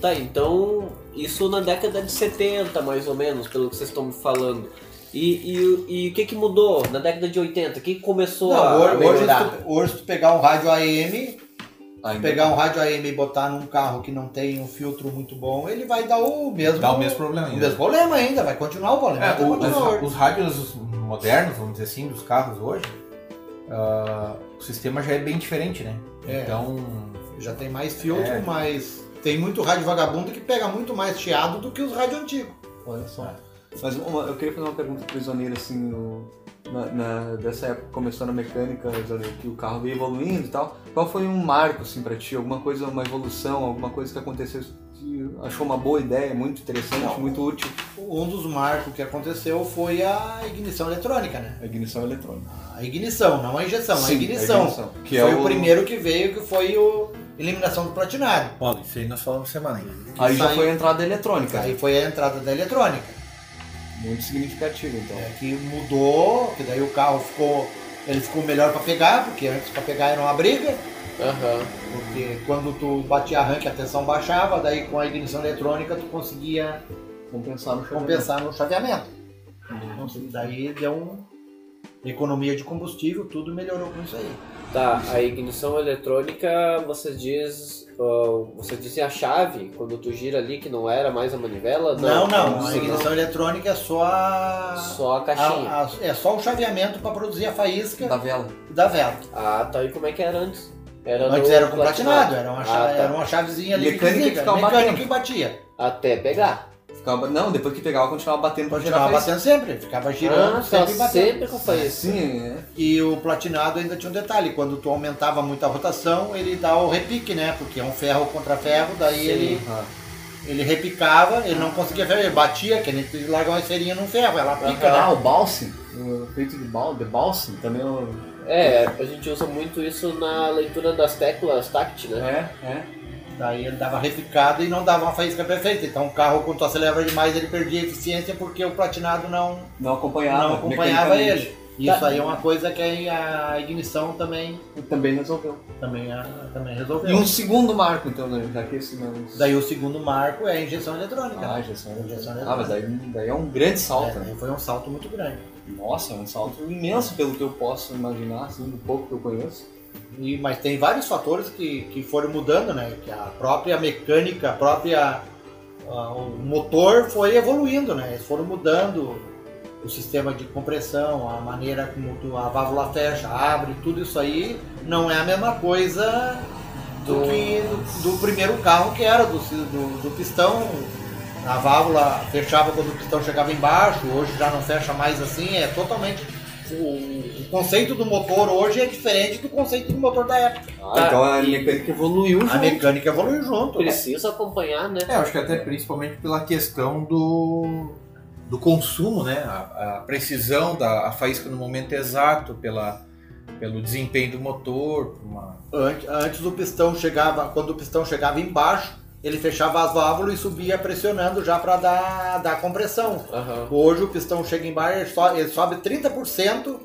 Tá, então isso na década de 70, mais ou menos, pelo que vocês estão me falando. E, e, e o que que mudou na década de 80? O que começou Não, a hoje, hoje, tu, hoje, se tu pegar um rádio AM, Ainda- pegar um rádio AM e botar num carro que não tem um filtro muito bom, ele vai dar o mesmo, Dá o mesmo problema o ainda. mesmo problema ainda, vai continuar o problema. É, o- os, os rádios modernos, vamos dizer assim, dos carros hoje, ah, o sistema já é bem diferente, né? É. Então, Já tem mais filtro, É. mas tem muito rádio vagabundo que pega muito mais chiado do que os rádios antigos. Olha só. Mas uma- eu queria fazer uma pergunta pro Isoneiro, assim, no- na, na- dessa época que começou na mecânica, Isoneiro, que o carro veio evoluindo e tal. Qual foi um marco, assim, pra ti? Alguma coisa, uma evolução, alguma coisa que aconteceu que achou uma boa ideia, muito interessante, Não. muito útil? Um dos marcos que aconteceu foi a ignição eletrônica, né? A ignição eletrônica. A ignição, não a injeção, Sim, a ignição. Que foi é o... o primeiro que veio, que foi o eliminação do platinário. Paulo, isso aí nós falamos semana ainda. Aí já foi a entrada eletrônica. Aí foi a entrada da eletrônica. Muito significativo, então. É, que mudou, que daí o carro ficou. Ele ficou melhor para pegar, porque antes para pegar era uma briga, Aham. porque quando tu batia arranque a tensão baixava, daí com a ignição eletrônica tu conseguia Compensar no chaveamento. compensar no chaveamento. Então, daí deu um. economia de combustível, tudo melhorou com isso aí. Tá, a ignição eletrônica, você diz. ah, você dizem a chave, quando tu gira ali, que não era mais a manivela? Não, não, a senão ignição eletrônica é só a. Só a caixinha. a- a- é só o chaveamento para produzir a faísca Da vela. da vela. Ah, tá. E como é que era antes? Era Antes no era com platinado, era uma, Ah, chave, tá. era uma chavezinha ali Mecânica que que desliga, mecânica batendo. e batia. Até pegar. Ficava, não, depois que pegava, continuava batendo pra tirar Continuava batendo sempre, ficava girando, Ah, sempre sempre, batendo. sempre com faísca. Sim, é. E o platinado ainda tinha um detalhe, quando tu aumentava muito a rotação, ele dá o repique, né? Porque é um ferro contra ferro, daí Sim. ele, Ah, ele repicava, ele não conseguia ferro, ele batia, que nem tu largar uma esferinha num ferro, ela pica, Ah, né? o balsing, o feito de, bal, de balsing, também é o... É, a gente usa muito isso na leitura das teclas tact, né? É, é. Daí ele dava repicado e não dava uma faísca perfeita. Então o carro, quando tu acelerava demais, ele perdia eficiência porque o platinado não, Não acompanhava. não acompanhava ele. Isso aí é uma coisa que a ignição também, Também resolveu. também, a- também E resolveu. um segundo marco, então, né? Esse não... Daí o segundo marco é a injeção eletrônica. Ah, injeção Injeção Ah, mas daí, daí é um grande salto, É, né? foi um salto muito grande. Nossa, é um salto imenso pelo que eu posso imaginar, assim, do pouco que eu conheço. E, mas tem vários fatores que, que foram mudando, né? Que a própria mecânica, a própria. ah, o motor foi evoluindo, né? Eles foram mudando o sistema de compressão, a maneira como tu- a válvula fecha, abre, tudo isso aí não é a mesma coisa do, que do, do primeiro carro que era, do, do, do pistão. A válvula fechava quando o pistão chegava embaixo, hoje já não fecha mais assim, é totalmente. O, conceito do motor hoje é diferente do conceito do motor da época. Ah, Tá. então a mecânica evoluiu A junto. mecânica evoluiu junto. né? Precisa acompanhar, né? É, eu acho que até principalmente pela questão do, do consumo, né? A, a precisão da a faísca no momento exato, pela, pelo desempenho do motor, uma, Antes, antes o pistão chegava, quando o pistão chegava embaixo, ele fechava as válvulas e subia pressionando já para dar, dar compressão. Aham. Hoje o pistão chega embaixo, ele sobe, ele sobe 30%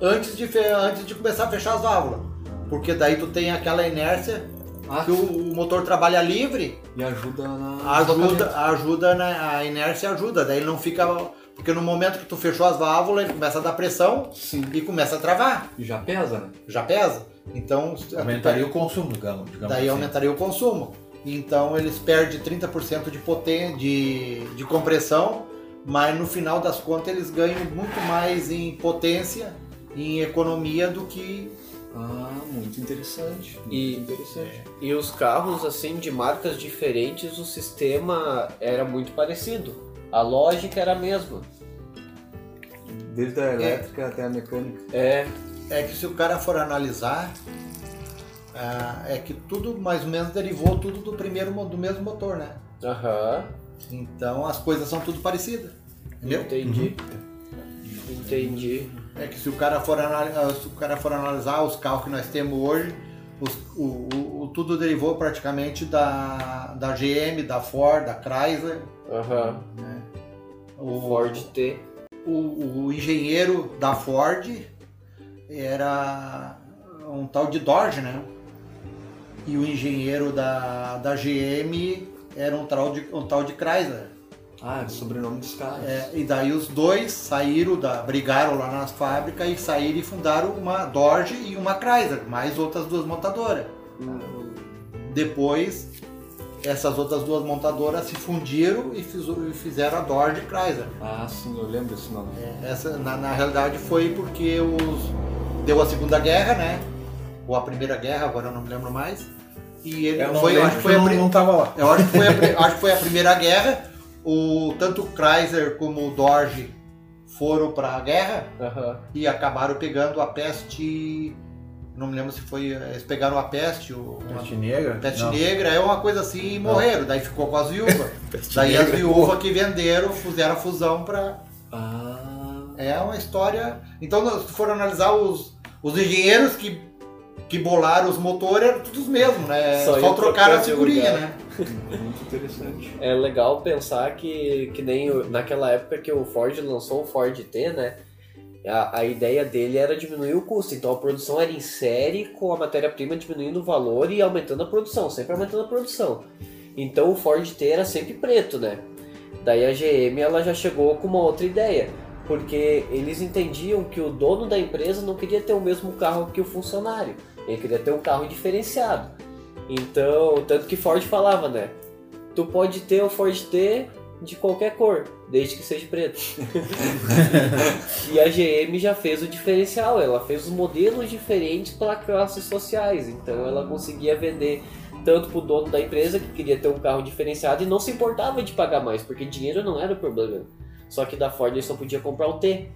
antes de, antes de começar a fechar as válvulas. Porque daí tu tem aquela inércia Ah, que o, o motor trabalha livre, E ajuda na... ajuda, ajuda na, a inércia ajuda, daí ele não fica. Porque no momento que tu fechou as válvulas, ele começa a dar pressão Sim. e começa a travar. E já pesa, né? Já pesa. Então aumentaria o consumo, digamos. digamos Daí assim. aumentaria o consumo. Então eles perdem 30% de, poten de, de compressão, mas no final das contas eles ganham muito mais em potência, em economia do que. Ah, muito interessante. Muito E- interessante. E os carros, assim, de marcas diferentes, o sistema era muito parecido. A lógica era a mesma. Desde a elétrica até a mecânica. É, É que se o cara for analisar, é que tudo mais ou menos derivou tudo do primeiro do mesmo motor, né? aham, Então as coisas são tudo parecidas. Entendeu? entendi. Entendi. É que se o cara for, anali- ah, se o cara for analisar os carros que nós temos hoje, os- o, o- o- tudo derivou praticamente da, da GM, da Ford, da Chrysler. Aham. O, Ford T. o, o engenheiro da Ford era um tal de Dodge, né? E o engenheiro da, da GM era um tal de, um tal de Chrysler. Ah, é o sobrenome dos caras. É, e daí os dois saíram da. brigaram lá nas fábricas e saíram e fundaram uma Dodge e uma Chrysler, mais outras duas montadoras. Depois, essas outras duas montadoras se fundiram e, fiz- fizeram a Dodge Chrysler. Ah, sim, eu lembro desse nome. Essa, na, na realidade, foi porque os, deu a Segunda Guerra, né? Ou a Primeira Guerra, agora eu não me lembro mais. E ele Eu não foi, acho que foi a não, não tava lá. eu acho que foi a, [laughs] acho que foi a Primeira Guerra. O, tanto o Chrysler como o Dodge foram para a guerra Aham. e acabaram pegando a peste. Não me lembro se foi. Eles pegaram a peste, o, uma Peste negra? peste Não. negra, é uma coisa assim e morreram. Daí ficou com as viúvas. [laughs] Daí as viúvas que venderam fizeram a fusão para. Ah, É uma história. Então, se for analisar os, os engenheiros que, que bolaram os motores, eram todos os mesmos, né? Só Só, iam trocaram a figurinha, né? muito interessante. É legal pensar que, que nem naquela época que o Ford lançou o Ford T, né? A, a ideia dele era diminuir o custo, então a produção era em série com a matéria-prima diminuindo o valor e aumentando a produção, sempre aumentando a produção. Então o Ford T era sempre preto, né? Daí a GM ela já chegou com uma outra ideia. Porque eles entendiam que o dono da empresa não queria ter o mesmo carro que o funcionário, ele queria ter um carro diferenciado. Então, tanto que Ford falava, né? Tu pode ter o Ford T de qualquer cor, desde que seja preto. [laughs] e a GM já fez o diferencial, ela fez os modelos diferentes para classes sociais, então ela conseguia vender tanto para o dono da empresa que queria ter um carro diferenciado e não se importava de pagar mais, porque dinheiro não era o problema. Só que da Ford ele só podia comprar o T.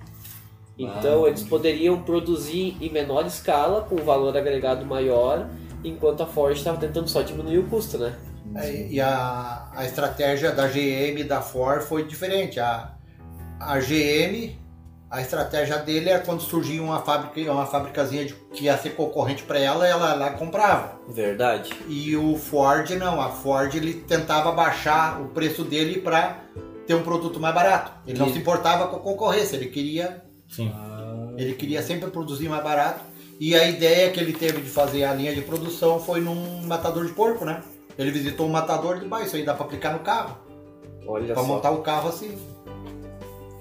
Então Ah, eles poderiam produzir em menor escala, com valor agregado maior, enquanto a Ford estava tentando só diminuir o custo, né? É, E a, a estratégia da GM e da Ford foi diferente. A, a GM, a estratégia dele era quando surgia uma fábrica, uma fábricazinha de- que ia ser concorrente para ela, ela lá comprava. Verdade. E o Ford não, a Ford ele tentava baixar o preço dele para ter um produto mais barato. Ele não se importava com a concorrência, ele queria, Sim. ele queria sempre produzir mais barato. E a ideia que ele teve de fazer a linha de produção foi num matador de porco, né? Ele visitou um matador e disse, "Bah, isso aí dá para aplicar no carro, Olha para só. montar o carro assim.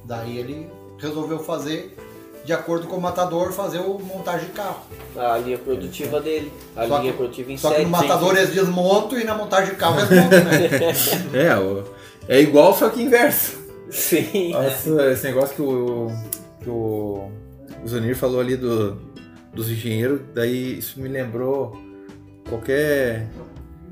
Daí ele resolveu fazer de acordo com o matador fazer o montagem de carro. A linha produtiva dele. A Só linha que- produtiva em Só que no matador eles desmontam e na montagem de carro eles montam, né? [laughs] É, o- é igual, só que inverso. Sim. Nossa, esse negócio que o, que o, o Zonir falou ali do, dos engenheiros, daí isso me lembrou qualquer.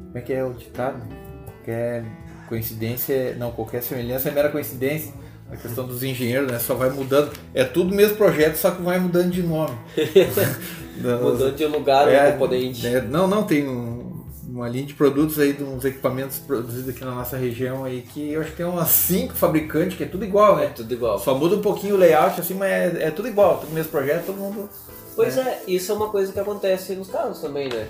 Como é que é o ditado? Qualquer coincidência. Não, qualquer semelhança é mera coincidência. A questão dos engenheiros, né? Só vai mudando. É tudo o mesmo projeto, só que vai mudando de nome. [laughs] Mudando de lugar é, o componente. é, não, não, tem um- uma linha de produtos aí, de uns equipamentos produzidos aqui na nossa região aí, que eu acho que tem umas cinco fabricantes, que é tudo igual, É né? tudo igual. Só muda um pouquinho o layout, assim, mas é, é tudo igual, tudo mesmo projeto, todo mundo. Pois é, isso é uma coisa que acontece nos carros também, né?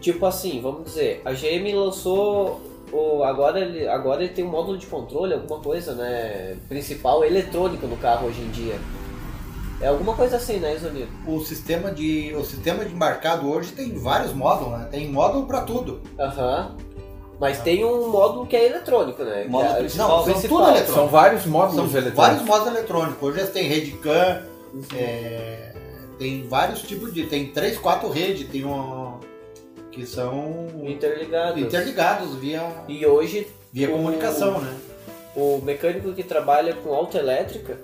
Tipo assim, vamos dizer, a GM lançou o agora ele agora ele tem um módulo de controle, alguma coisa, né, principal eletrônico no carro hoje em dia. É alguma coisa assim, né, Isonir? o sistema de o sistema de embarcado hoje tem vários módulos, né? Tem módulo para tudo. Aham. Mas tem um módulo que é eletrônico, né? Módulo é, principal. Não, são principal. tudo eletrônicos. São vários São módulos vários eletrônicos. módulos eletrônicos. Hoje têm rede CAN, é, tem vários tipos de. Tem três, quatro redes, tem um. que são interligados. interligados via, E hoje via O- comunicação, né? o mecânico que trabalha com autoelétrica,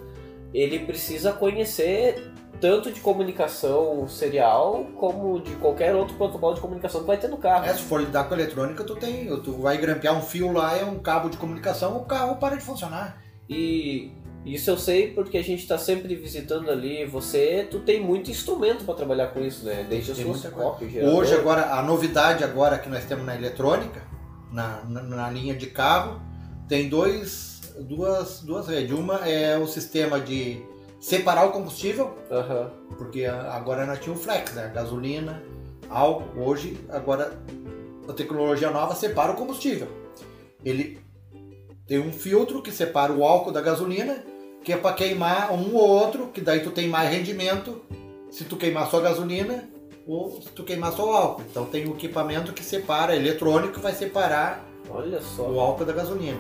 ele precisa conhecer tanto de comunicação serial como de qualquer outro protocolo de comunicação que vai ter no carro. É, se for lidar com eletrônica, tu tem. Tu vai grampear um fio lá, é um cabo de comunicação, o carro para de funcionar. E isso eu sei porque a gente está sempre visitando ali você, tu tem muito instrumento para trabalhar com isso, né? Desde Tem muita osciloscópio, Hoje, agora, a novidade agora que nós temos na eletrônica, na, na, na linha de carro, tem dois, duas, duas redes. Uma é o sistema de separar o combustível, Aham. porque agora nós tínhamos o flex, né? Gasolina, álcool. Hoje, agora, a tecnologia nova separa o combustível. Ele tem um filtro que separa o álcool da gasolina, que é para queimar um ou outro, que daí tu tem mais rendimento se tu queimar só gasolina ou se tu queimar só o álcool. Então tem um equipamento que separa, eletrônico, vai separar Olha só. o álcool da gasolina.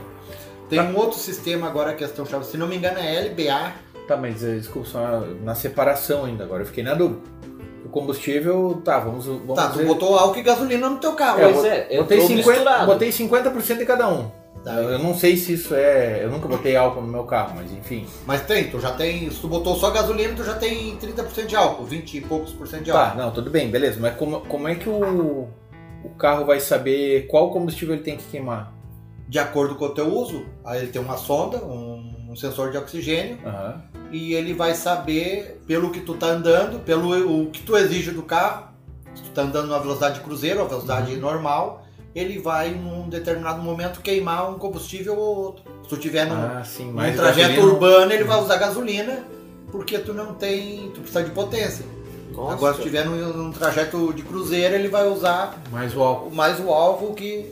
Tem um outro sistema agora que a questão chave, se não me engano é LBA, Tá, mas eh, desculpa, só na separação ainda agora. Eu fiquei na dúvida. O combustível, tá, vamos. vamos Tá, tu ver. botou álcool e gasolina no teu carro. Pois é, Botei entrou 50%, misturado. botei 50% de cada um. Tá. Eu eu não sei se isso é. Eu nunca botei álcool no meu carro, mas enfim. Mas tem, tu já tem, se tu botou só gasolina, tu já tem 30% de álcool, 20 e poucos por cento de Tá, álcool. não, tudo bem, beleza. Mas como, como é que o, o carro vai saber qual combustível ele tem que queimar? De acordo com o teu uso, aí ele tem uma sonda, um, um sensor de oxigênio, Aham. e ele vai saber pelo que tu tá andando, pelo o que tu exige do carro, se tu tá andando numa velocidade de cruzeiro, uma velocidade Uhum. normal, ele vai num determinado momento queimar um combustível ou outro. Se tu tiver num, Ah, sim, num trajeto gasolina- urbano, ele vai usar gasolina, porque tu não tem, tu precisa de potência. Nossa. Agora se tiver num, num trajeto de cruzeiro, ele vai usar Mais o álcool. mais o álcool que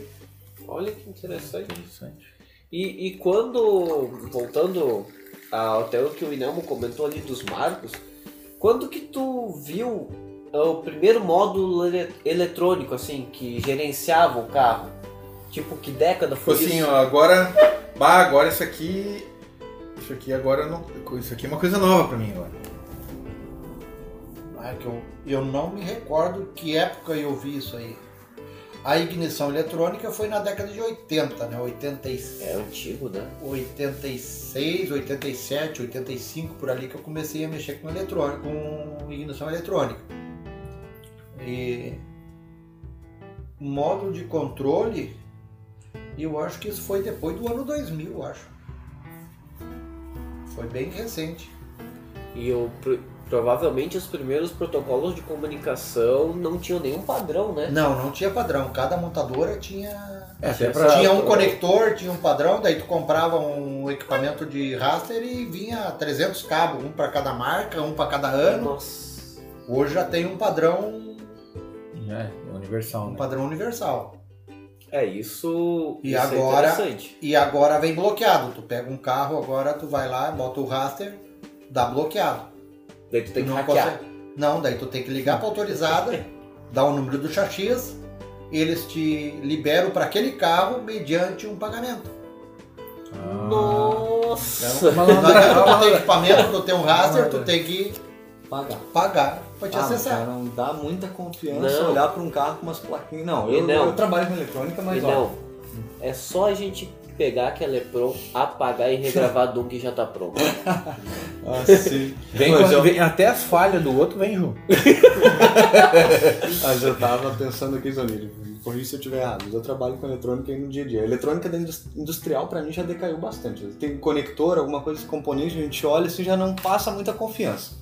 Olha que interessante. Interessante. E, e quando, voltando ao- até o que o Inelmo comentou ali dos marcos, quando que tu viu ah, o primeiro módulo ele- eletrônico, assim, que gerenciava o carro? Tipo, que década Tipo foi assim, isso? ó, agora. Bah, agora isso aqui Isso aqui agora não. Isso aqui é uma coisa nova pra mim agora. Ah, que eu, eu não me recordo que época eu vi isso aí. A ignição eletrônica foi na década de 80, né? 86, É antigo, né? 86 87, 85, por ali que eu comecei a mexer com eletrônica, com ignição eletrônica. E modo de controle, eu acho que isso foi depois do ano 2000, eu acho. Foi bem recente. E eu, provavelmente os primeiros protocolos de comunicação não tinham nenhum padrão, né? Não, não tinha padrão. Cada montadora tinha É, Tinha pra. Tinha um conector, tinha um padrão, daí tu comprava um equipamento de raster e vinha 300 cabos, um para cada marca, um para cada ano. Nossa. Hoje já tem um padrão, É, universal, um né? padrão universal. É, isso, E isso agora- é interessante. E agora vem bloqueado. Tu pega um carro, agora tu vai lá, bota o raster, dá bloqueado. Daí tu tem que não hackear. consegue- Não, daí tu tem que ligar para autorizada, dar o número do chassis, eles te liberam para aquele carro mediante um pagamento. Ah. Nossa! Então, não adianta tu ter equipamento, tu ter um raster, tu tem que Pagar. pagar para te Ah, acessar. já não dá muita confiança Não. olhar para um carro com umas plaquinhas. Não, eu, não. eu trabalho com eletrônica, mas E ó, não, é só a gente pegar aquela EPROM, apagar e regravar de um que já tá pronto. [laughs] assim, Vem, Mas com- eu- vem- até as falhas do outro vem junto. Mas eu tava pensando aqui, Zonilho, corrija se eu estiver errado, mas eu trabalho com eletrônica aí no dia a dia. A eletrônica industrial pra mim já decaiu bastante. Tem conector, alguma coisa, componente, a gente olha assim já não passa muita confiança.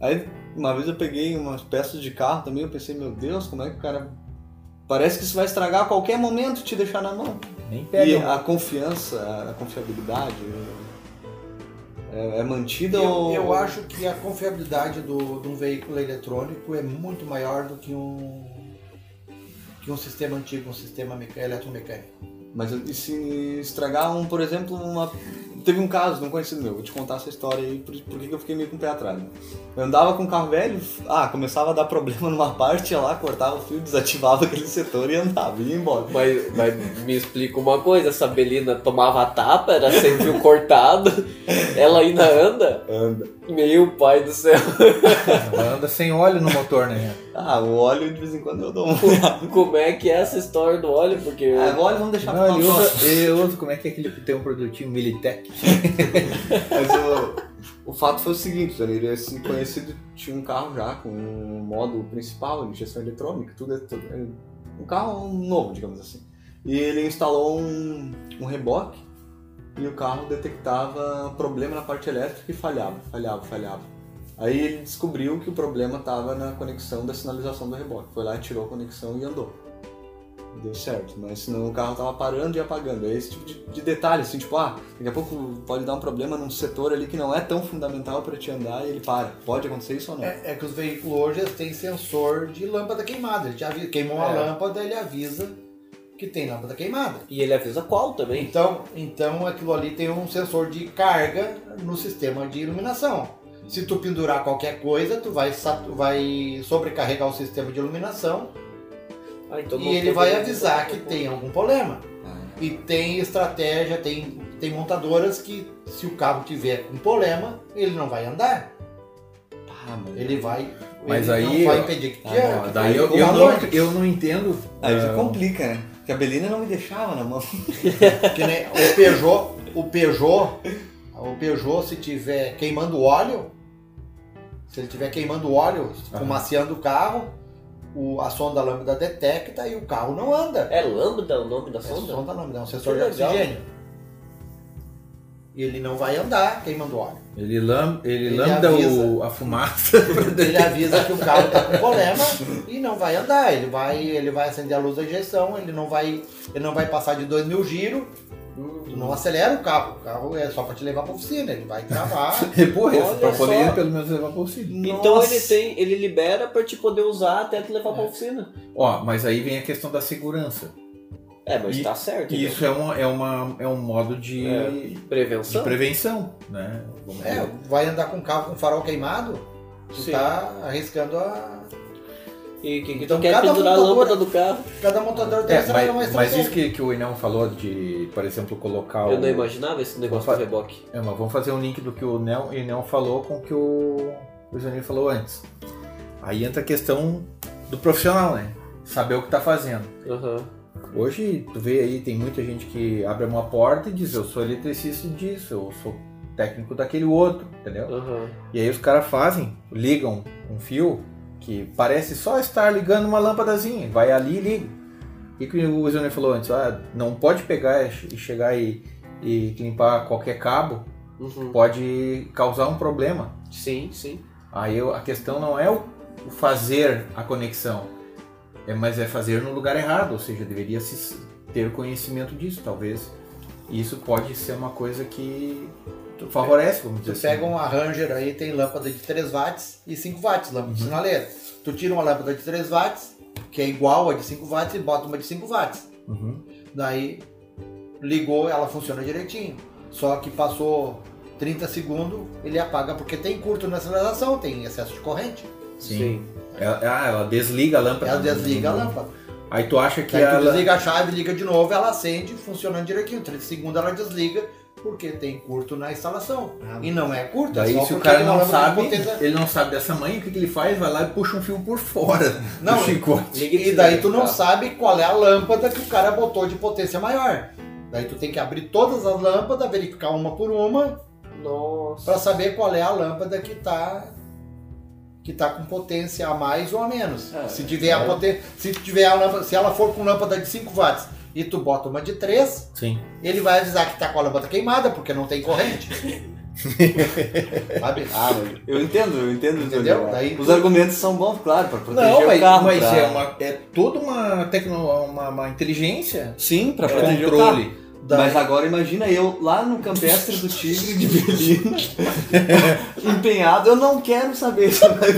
Aí uma vez eu peguei umas peças de carro também, eu pensei, meu Deus, como é que o cara. Parece que isso vai estragar a qualquer momento te deixar na mão. Nem E pega. a confiança, a confiabilidade é, é mantida Eu, ou. eu acho que a confiabilidade do, de um veículo eletrônico é muito maior do que um, que um sistema antigo, um sistema eletromecânico. Mas e se estragar um, por exemplo, uma. Teve um caso de um conhecido meu, vou te contar essa história aí, por, por que que eu fiquei meio com o pé atrás. Né? Eu andava com um carro velho, ah, começava a dar problema [laughs] numa parte, ia lá, cortava o fio, desativava aquele setor e andava, e ia embora. Mas, mas me explica uma coisa, essa Belina tomava tapa, era sem fio cortado, [laughs] ela ainda anda? Anda. Meu pai do céu. Ela anda sem óleo no motor, né? Ah, o óleo de vez em quando eu dou olhada. Como é que é essa história do óleo? Porque Ah, o óleo vamos deixar Não, pra ele usa, ele usa, como é que é aquele que tem um produtinho Militec? [laughs] Mas o, o fato foi o seguinte, Danilo, esse conhecido tinha um carro já com um modo principal, injeção eletrônica, tudo, é tudo é um carro novo, digamos assim. E ele instalou um, um reboque e o carro detectava problema na parte elétrica e falhava, falhava, falhava. Aí ele descobriu que o problema estava na conexão da sinalização do reboque. Foi lá, tirou a conexão e andou. Deu certo, mas senão o carro tava parando e apagando. É esse tipo de, de detalhe, assim, tipo, ah, daqui a pouco pode dar um problema num setor ali que não é tão fundamental para te andar e ele para. Pode acontecer isso ou não? É, é que os veículos hoje eles têm sensor de lâmpada queimada. Ele avisa, queimou a É. lâmpada, ele avisa que tem lâmpada queimada. E ele avisa qual também. Então, então aquilo ali tem um sensor de carga no sistema de iluminação. Se tu pendurar qualquer coisa, tu vai, vai sobrecarregar o sistema de iluminação Ah, então e não ele vai avisar que tem algum problema. Ah, E tem estratégia, tem, tem montadoras que se o carro tiver um problema, ele não vai andar. ah, mas... Ele vai. Mas ele aí, não vai impedir que tá te bom, ande. Daí eu, eu, não, eu não entendo. Aí já ah, complica, né? Porque a Belina não me deixava na mão. [laughs] Que nem o Peugeot, o Peugeot, o Peugeot se tiver queimando óleo, se ele tiver queimando óleo, fumaciando o carro, o, a sonda lambda detecta e o carro não anda. É lambda o nome da É sonda? sonda lambda, é um sensor de Que legal. oxigênio. E ele não vai andar queimando óleo. Ele, lam, ele, Ele lambda avisa. o, a fumaça. [laughs] Ele avisa que o carro está com problema e não vai andar. Ele vai, ele vai acender a luz da injeção, ele não vai, ele não vai passar de 2 mil giros. Tu não acelera o carro. O carro é só para te levar para oficina. Ele vai travar. [laughs] Porra, Olha pra poder só. pelo menos levar pra oficina. Então Nossa. ele tem, ele libera pra te poder usar até te levar pra oficina. Ó, mas aí vem a questão da segurança. É, mas E- tá certo. E então. isso é, uma, é, uma, é um modo de, É. de Prevenção? prevenção, né? Vamos É, vai andar com o carro com farol queimado, tu Sim. tá arriscando a. E que, que Então, quer cada pendurar a montadora- lâmpada do carro. Cada montador tem É, essa mas, uma mas estratégia. isso que, que o Inão falou de, por exemplo, colocar o. Eu não imaginava esse negócio Vou do reboque. É, mas vamos fazer um link do que o Nel, o Nel falou com o que o, o falou antes. Aí entra a questão do profissional, né? Saber o que tá fazendo. Aham. Hoje, tu vê aí, tem muita gente que abre uma porta e diz, eu sou eletricista disso, eu sou técnico daquele outro, entendeu? Aham. E aí os caras fazem, ligam um fio que parece só estar ligando uma lâmpadazinha, vai ali e liga. E que o Zanir falou antes, ah, não pode pegar e chegar e, e limpar qualquer cabo, Uhum. pode causar um problema. Sim, sim. Aí eu- a questão não é o o fazer a conexão, é, mas é fazer no lugar errado, ou seja, deveria se ter conhecimento disso, talvez. Isso pode ser uma coisa que favorece, vamos dizer Tu assim. pega um Ranger aí, tem lâmpada de 3 watts e 5 watts, lâmpada de sinaleira. Tu tira uma lâmpada de 3 watts, que é igual a de 5 watts, e bota uma de 5 watts. Uhum. Daí ligou, ela funciona direitinho. Só que passou 30 segundos, ele apaga porque tem curto na aceleração, tem excesso de corrente. Sim. Ela, ah, ela desliga a lâmpada. Ela desliga a lâmpada. Aí tu acha que tu ela... desliga a chave, liga de novo, ela acende, funcionando direitinho. 30 segundos ela desliga porque tem curto na instalação. E não é curto, é Daí só se o cara não de sabe, potência- ele não sabe dessa mãe, o que, que ele faz? Vai lá e puxa um fio por fora [laughs] Não, chicote. Liga E daí tu não tá? sabe qual é a lâmpada que o cara botou de potência maior. Daí tu tem que abrir todas as lâmpadas, verificar uma por uma, Nossa. pra saber qual é a lâmpada que tá que tá com potência a mais ou a menos. É, se tiver a potência, se tiver a lâmpada, se ela for com lâmpada de 5 watts e tu bota uma de 3, Sim. ele vai avisar que tá com a lâmpada queimada porque não tem corrente. [laughs] Sabe? Ah, mas eu entendo, eu entendo. Entendeu? Daí Os tu- argumentos são bons, claro, para proteger Não, mas, o carro. mas pra- é, uma, é toda uma, tecno, uma, uma inteligência, Sim, para é, proteger o carro. Mas agora imagina eu lá no campestre do Tigre de Belina, [laughs] empenhado, eu não quero saber se vai-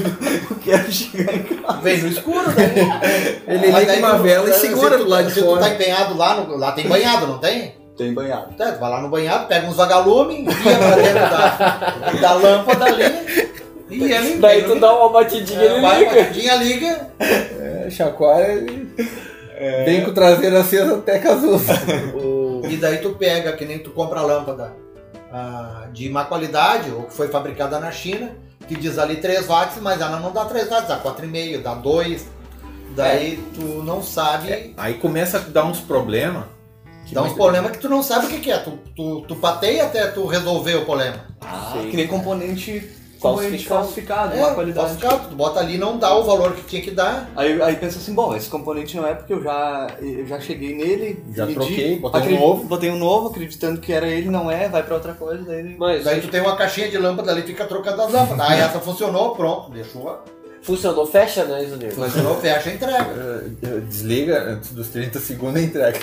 eu quero chegar em casa. Vem no escuro, né? Ele Mas liga uma vela e se segura do lado de Se tu fora. tá empenhado lá, no- lá tem banhado, não tem? Tem banhado. Tá, tu vai lá no banhado, pega uns vagalumes, enfia pra dentro da, da lâmpada ali e ele Daí tu dá uma batidinha e é, ele vai, liga. batidinha, liga. É, chacoalha ele vem com o traseiro aceso até casuça. [laughs] O- E daí tu pega, que nem tu compra a lâmpada ah, de má qualidade, ou que foi fabricada na China, que diz ali 3 watts, mas ela não dá 3 watts, dá 4,5, dá 2. Daí tu não sabe. Aí começa a dar uns problemas. que Dá uns problemas que tu não sabe o que, que é. Tu, tu, tu pateia até tu resolver o problema. Ah, Sim. que nem componente Falsificado. falsificado, É, qualidade. falsificado. Tu bota ali não dá o valor que tinha que dar. Aí, aí pensa assim, bom, esse componente não é porque eu já, eu já cheguei nele, Já medi, troquei, botei um acredi- novo. Botei um novo, acreditando que era ele, não é, vai pra outra coisa, daí ele... Mas Daí tu tem uma caixinha de lâmpada ali, fica trocando as lâmpadas. Aí essa funcionou, pronto, deixou. Funcionou, fecha, né, Isunir? Funcionou, fecha, entrega. [laughs] Eh, Desliga antes dos 30 segundos e entrega.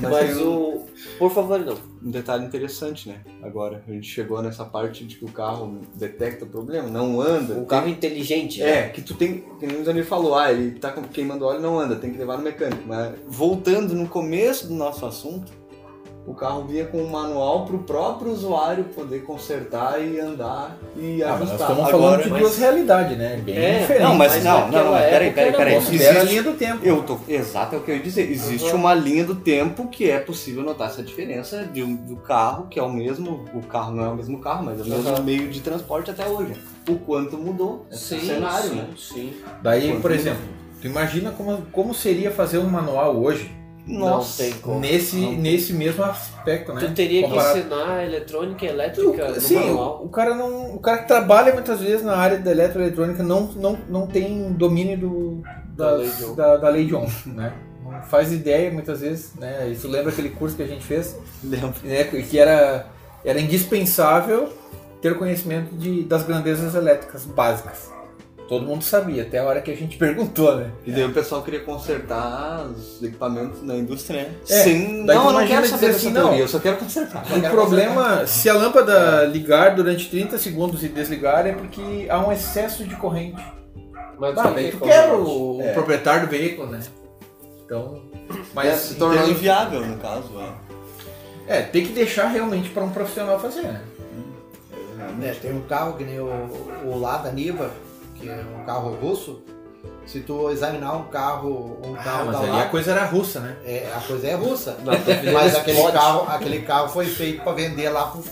Mas, [laughs] Mas o. Por favor, não. um detalhe interessante, né? Agora, a gente chegou nessa parte de que o carro detecta o problema, não anda. Um carro inteligente. É, que tu tem, que nem o Zanir falou, ah, ele tá queimando óleo não anda, tem que levar no mecânico. Mas voltando no começo do nosso assunto, o carro vinha com um manual pro próprio usuário poder consertar e andar e Ah, mas nós ajustar. estamos Agora, falando de mas- duas realidades, né? Bem É, diferentes. Não, mas, Mas não, não, não, peraí, peraí, era peraí. Considera a Existe, linha do tempo. eu tô, exato, é o que eu ia dizer. Existe Uhum. uma linha do tempo que é possível notar essa diferença de um- do carro, que é o mesmo, o carro não é o mesmo carro, mas é o mesmo Uhum. meio de transporte até hoje. O quanto mudou esse Sim, cenário, sim, né? sim. Daí, por mudou. exemplo, tu imagina como, como seria fazer um manual hoje, Nossa. Não tem como. nesse, Não. nesse mesmo aspecto, né? Tu teria que Comparado- ensinar eletrônica e elétrica no Sim, manual. o, o cara não, o cara que trabalha muitas vezes na área da eletroeletrônica não, não, não tem domínio do, Da da, lei de Ohm. da, da lei de Ohm, né? Não faz ideia muitas vezes, né? Isso lembra aquele curso que a gente fez, Lembro. né? Que era, era indispensável ter conhecimento de, das grandezas elétricas básicas. Todo mundo sabia, até a hora que a gente [laughs] perguntou, né? E daí o pessoal queria consertar os equipamentos na indústria, né? É, Sem. Não, eu não quero saber dessa assim, teoria, não. eu só quero consertar. O problema, se a lâmpada ligar durante 30 segundos e desligar, é porque há um excesso de corrente. Mas Ah, daí que tu quer o, o É. proprietário do veículo, né? Então. Mas É, se tornou inviável, no caso. É. É, tem que deixar realmente para um profissional fazer, né? É, tem um carro que nem o, o lá da Niva, que é um carro russo, se tu examinar um carro, um Ah, carro mas da ali a coisa era russa, né? é, a coisa é russa. Não, Mas ele aquele carro, aquele carro foi feito para vender lá pro,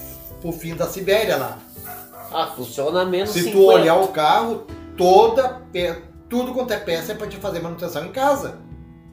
pro fim da Sibéria lá. Ah, funciona menos Se 50. tu olhar o carro, toda pe- tudo quanto é peça é para te fazer manutenção em casa.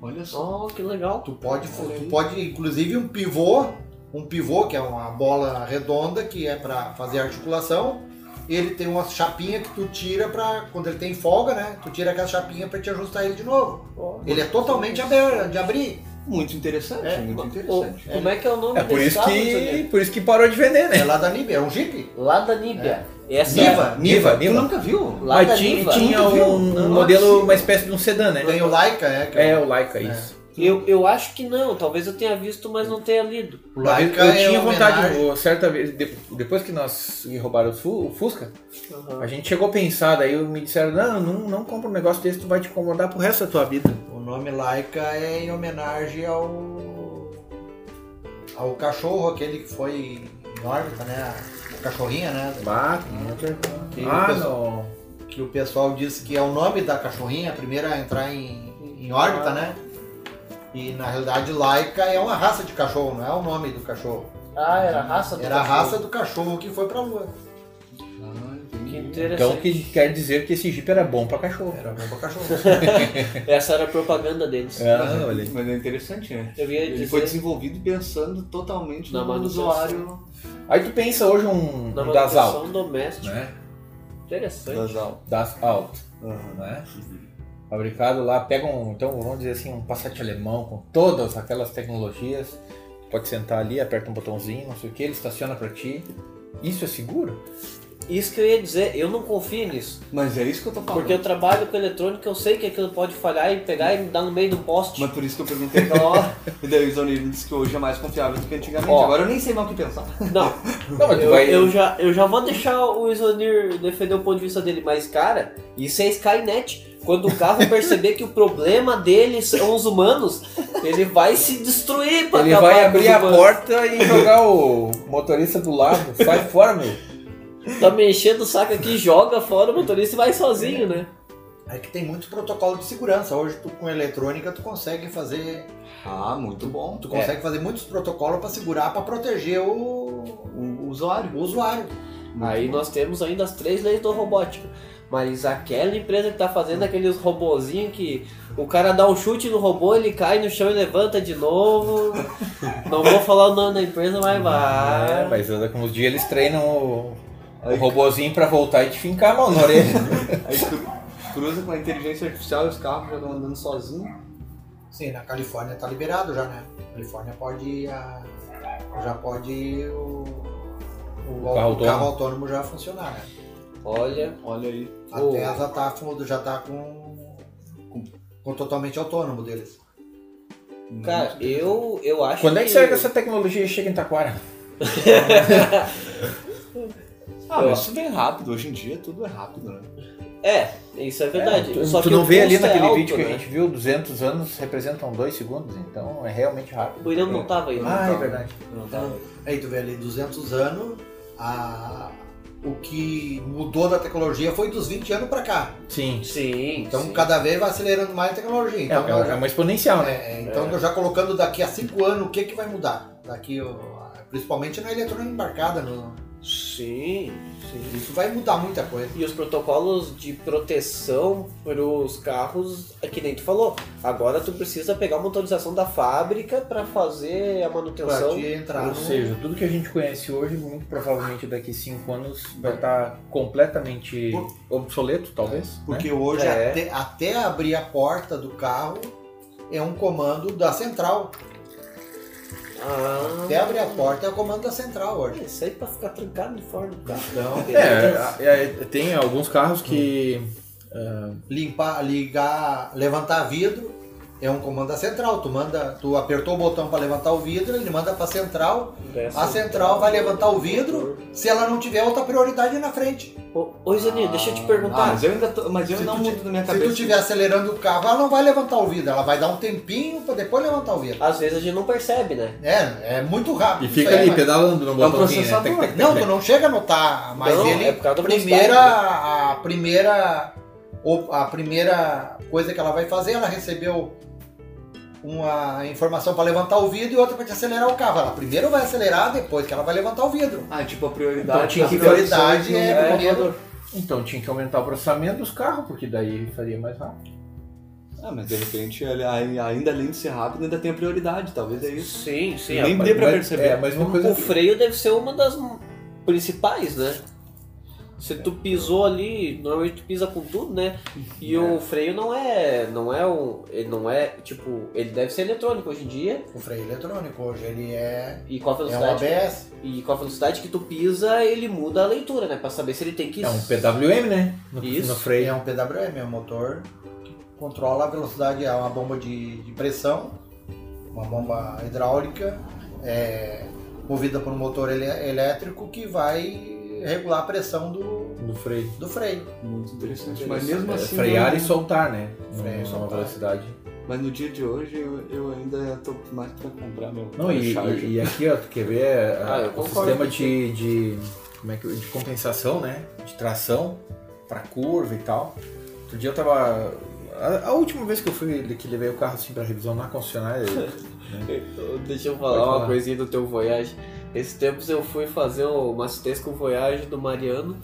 Olha só. Oh, que legal. Tu pode, tu pode inclusive um pivô, um pivô que é uma bola redonda que é para fazer articulação. Ele tem uma chapinha que tu tira para quando ele tem folga, né? Tu tira aquela chapinha para te ajustar ele de novo. Oh. Ele é totalmente aberto, de abrir. Muito interessante, É, muito interessante. como é que é o nome É por desse isso carro, que, por isso que parou de vender, É né? lá da Nibia, é um Jeep. Lá da Níbia. Essa Niva, Niva, Tu Niva. nunca viu? Lá da tinha, Niva. tinha um, um é modelo, uma espécie de um sedã, né? Tem o Laika, é. Que É, o Laika, isso. Eu, eu acho que não, talvez eu tenha visto, mas não tenha lido. o Uma vez Laika eu é tinha vontade, homenagem- eu- certa vez, de- depois que nós me roubaram o Fu- o Fusca, Aham. a gente chegou a pensar, daí me disseram, não, não, não compra um negócio desse, tu vai te incomodar pro resto da tua vida. O nome Laika é em homenagem ao ao cachorro aquele que foi em órbita, né? A cachorrinha, né? Bah, Que ah, o pessoal- não. Que o pessoal disse que é o nome da cachorrinha, a primeira a entrar em, em órbita, né? E na realidade Laika é uma raça de cachorro, não é o nome do cachorro. Ah, era a raça do Era a cachorro. raça do cachorro que foi pra lua. Ah, Que entendi. interessante. Então que quer dizer que esse Jeep era bom pra cachorro. Era bom pra cachorro. [laughs] Essa era a propaganda deles. Ah, olha aí. Mas é interessante, né? Eu ia Ele dizer foi desenvolvido pensando totalmente Na no manutenção. usuário Aí tu pensa hoje um, na um das manutenção Alt, doméstica. né? Interessante. das aulas. Das Alt, Aham. né? Fabricado lá, pega um, então vamos dizer assim, um Passat alemão com todas aquelas tecnologias. Pode sentar ali, aperta um botãozinho, não sei o que, ele estaciona pra ti. Isso é seguro? Isso que eu ia dizer, eu não confio nisso. Mas é isso que eu tô falando. Porque eu trabalho com eletrônica, eu sei que aquilo pode falhar e pegar e me dar no meio do poste. Mas por isso que eu perguntei aquela hora. [laughs] E daí o Zonir me disse que hoje é mais confiável do que antigamente. Ó. Agora eu nem sei mais o que pensar. Não, [laughs] Não, mas eu, vai. eu já, eu já vou deixar o Isonir defender o ponto de vista dele, mas cara, isso é Skynet. Quando o carro perceber que o problema dele são os humanos, ele vai se destruir pra Ele vai abrir a porta e jogar o motorista do lado. Sai fora, meu. Tá me enchendo o saco aqui, joga fora o motorista e vai sozinho, né? É que tem muitos protocolos de segurança. Hoje tu com eletrônica tu consegue fazer, Ah, muito bom. tu consegue fazer muitos protocolos para segurar, para proteger o, O usuário. o usuário. Aí nós temos ainda as três leis da robótica. Mas aquela empresa que tá fazendo aqueles robozinhos que o cara dá um chute no robô, ele cai no chão e levanta de novo. Não vou falar o nome da empresa, mas É, vai. mas com os dias eles treinam o, o robozinho pra voltar e te fincar a mão na orelha. [laughs] aí cru- cruza com a inteligência artificial e os carros já estão andando sozinhos. Sim, na Califórnia tá liberado já, né? Na Califórnia pode a- já pode o, o, carro o autônomo. carro autônomo já funcionar, né? Olha, Olha aí. A Oh. Tesla tá, com- já tá com, com, com totalmente autônomo deles. cara, eu, eu acho Quando é que será que essa tecnologia chega em Taquara? [laughs] Ah, mas isso vem rápido. Hoje em dia tudo é rápido, né? É, isso é verdade. tu, Só tu que não vê ali é naquele alto, vídeo que né? a gente viu, 200 anos representam 2 segundos, então é realmente rápido. O William não tava aí. não Ah, é verdade. Não tava. Aí tu vê ali 200 anos, a, o que mudou da tecnologia foi dos 20 anos para cá. Sim. Sim, Então sim. cada vez vai acelerando mais a tecnologia. É, Então, é, é já- uma exponencial, né? é, então eu já colocando daqui a 5 anos o que, que vai mudar. Daqui, principalmente na eletrônica embarcada. no- Sim, sim. isso vai mudar muita coisa. E os protocolos de proteção para os carros, é que nem tu falou. Agora tu precisa pegar uma autorização da fábrica para fazer a Pra manutenção. te entrar Ou no- seja, tudo que a gente conhece hoje, muito provavelmente daqui a 5 anos vai estar completamente obsoleto, talvez. né? Porque hoje, É. até, até abrir a porta do carro, é um comando da central. Ah, Até abrir a porta é o comando da central hoje. isso aí pra ficar trancado de fora do carro. Então, É, é, é, tem alguns carros que. ah, limpar, ligar, levantar vidro é um comando da central. Tu manda, tu apertou o botão para levantar o vidro, ele manda para central. A central vai levantar o vidro se ela não tiver outra prioridade na frente. Ô, ô Isanir, deixa eu te Ah, perguntar. mas eu ainda tô, mas eu Se não mudo na minha Se cabeça. tu estiver acelerando o carro, ela não vai levantar o vidro, ela vai dar um tempinho para depois levantar o vidro. Às vezes a gente não percebe, né? É, é muito rápido. e fica aí, ali mas- pedalando no É um botãozinho, né? Não, tu não chega a notar, mas Não, ele é por causa da primeira velocidade, a primeira a primeira coisa que ela vai fazer, ela recebeu uma informação para levantar o vidro e outra para te acelerar o carro. Ela primeiro vai acelerar, depois que ela vai levantar o vidro. Ah, tipo, a prioridade. Então tinha que- prioridade opções é no primeiro- computador. Então tinha que aumentar o processamento dos carros, porque daí faria mais rápido. Ah, mas de repente, ainda além de ser rápido, ainda tem a prioridade, talvez é isso. Sim, sim. Nem a- dê pra Mas- perceber. É, mas uma coisa. O freio deve ser uma das principais, né? Se tu pisou ali, normalmente tu pisa com tudo, né? E o freio não é, não é um, ele não é, tipo, ele deve ser eletrônico hoje em dia. O freio eletrônico hoje ele é, E com a é um velocidade, ABS. e com a velocidade que tu pisa, ele muda a leitura, né? Pra saber se ele tem que É um PWM, né? No, Isso. no É freio. um PWM, é um motor que controla a velocidade, é uma bomba de, de pressão, uma bomba hidráulica, é, movida por um motor ele- elétrico que vai regular a pressão do, Do freio. do freio. Muito interessante. Mas mesmo É, assim. frear eu- e soltar, né? Freio e soltar. velocidade. Mas no dia de hoje eu, eu ainda tô mais pra comprar meu Não, e, charger. e- e aqui, ó, tu quer ver é, Ah, o sistema de, de, como é que, de compensação, né? De tração pra curva e tal. Outro dia eu tava. A, a última vez que eu fui, que levei o carro assim pra revisão na concessionária, eu- [laughs] Deixa eu Pode falar uma falar. coisinha do teu Voyage. Esses tempos eu fui fazer uma assistência com Voyage do Mariano.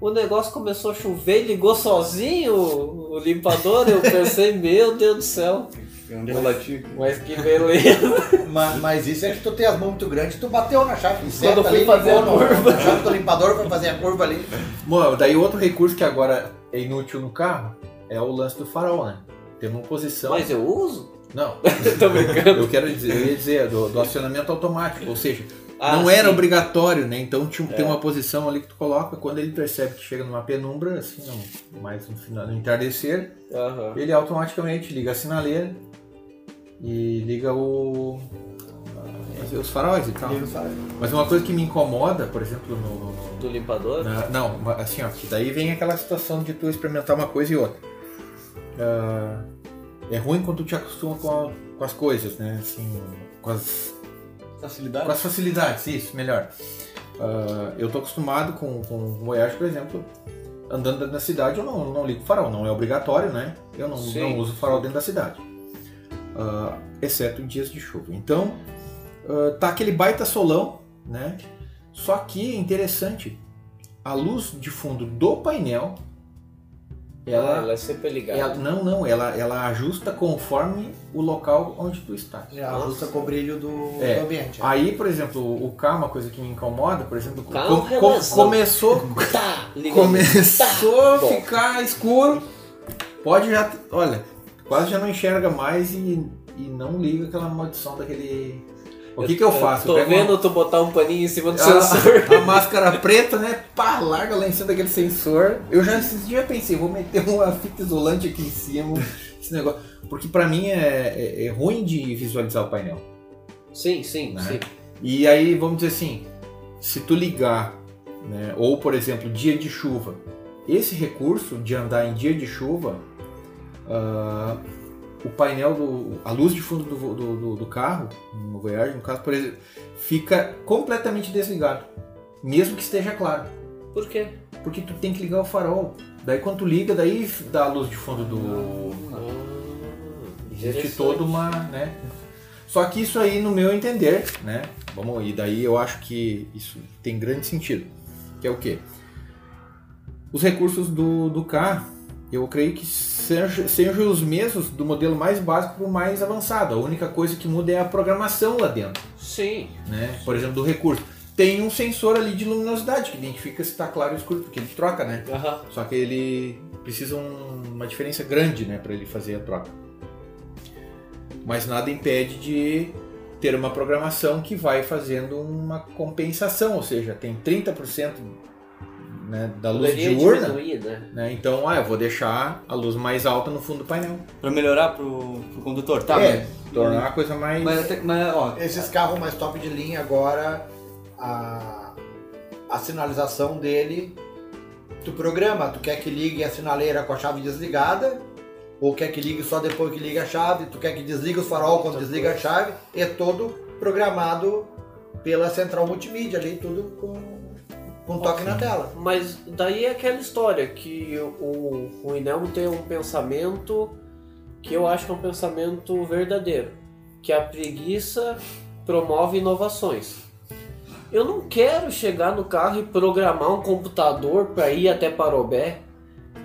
O negócio começou a chover, ligou sozinho o, limpador. Eu pensei, [laughs] meu Deus do céu, É um relativo. mas que beleza. [laughs] Mas, mas isso é que tu tem as mãos muito grandes, tu bateu na chave seta eu fui ali, fazer a curva. na chave do limpador foi fazer a curva ali. Bom, daí outro recurso que agora é inútil no carro é o lance do farol, né? Tem uma posição. Mas eu uso? Não, [laughs] Tô brincando. eu quero dizer, eu ia dizer do, do acionamento automático, ou seja, Ah, não era sim. obrigatório, né? Então tinha, tem É. uma posição ali que tu coloca, quando ele percebe que chega numa penumbra, assim, no, mais no, final, no entardecer, Aham. ele automaticamente liga a sinaleira e liga o. ah, os faróis e tal. Mas uma coisa que me incomoda, por exemplo, no. Do limpador? na- não, assim, ó, que daí vem aquela situação de tu experimentar uma coisa e outra. Ah, é ruim quando tu te acostuma com, a- com as coisas, né? Assim, com as Facilidade. com as facilidades, isso, melhor. Ah, eu tô acostumado com, com o Voyage, por exemplo, andando dentro da cidade, eu não, não ligo farol, não é obrigatório, né? Eu não, Sim. não uso farol dentro da cidade, Ah, exceto em dias de chuva. Então, ah, tá aquele baita solão, né? Só que é interessante, a luz de fundo do painel, Ela, ela, ela é sempre ligada. ela- não, não, ela, ela ajusta conforme o local onde tu está. É, ajusta com o brilho do, É. do ambiente. Aí, por exemplo, o carro, uma coisa que me incomoda, por exemplo, Carro com- com- [laughs] começou, Tá, ligado. começou a Bom. ficar escuro, pode já, olha, quase já não enxerga mais e, e não liga aquela maldição daquele... O que que eu faço? Tô Eu pego uma- vendo tu botar um paninho em cima do a, sensor. a máscara preta, né? Pá, larga lá em cima daquele sensor. Eu já esses dias pensei, vou meter uma fita isolante aqui em cima, esse negócio. Porque pra mim é, é- é ruim de visualizar o painel. Sim, sim, Né? sim. E aí, vamos dizer assim, se tu ligar, né, ou por exemplo, dia de chuva, esse recurso de andar em dia de chuva, ah, o painel, do, a luz de fundo do, do, do- do carro, no Voyage, no caso, por exemplo, fica completamente desligado, mesmo que esteja claro, Por quê? porque tu tem que ligar o farol. Daí quando tu liga, daí dá a luz de fundo do, Existe Interessante. toda uma, né? Só que isso aí, no meu entender, né? Vamos, e daí eu acho que isso tem grande sentido. Que é o quê? Os recursos do, do carro, eu creio que sejam, os mesmos do modelo mais básico para o mais avançado. A única coisa que muda é a programação lá dentro, Sim. né? Por exemplo, do recurso. Tem um sensor ali de luminosidade que identifica se está claro ou escuro, porque ele troca, né? Aham. Só que ele precisa um- uma diferença grande, né, para ele fazer a troca. Mas nada impede de ter uma programação que vai fazendo uma compensação, ou seja, tem 30% né, da luz Poderia diurna, diminuir, né? né? Então, ah, eu vou deixar a luz mais alta no fundo do painel. Pra melhorar pro, pro condutor. Tá, é, tornar a coisa mais mas, mas, até- mas, ó, Esses carros mais top de linha agora, a, a sinalização dele, tu programa, tu quer que ligue a sinaleira com a chave desligada, ou quer que ligue só depois que liga a chave, tu quer que desligue o farol quando desliga a chave, é todo programado pela central multimídia ali, tudo com com toque na tela. Mas daí é aquela história que o, o Inelmo tem um pensamento que eu acho que é um pensamento verdadeiro, que a preguiça promove inovações. Eu não quero chegar no carro e programar um computador para ir até Parobé.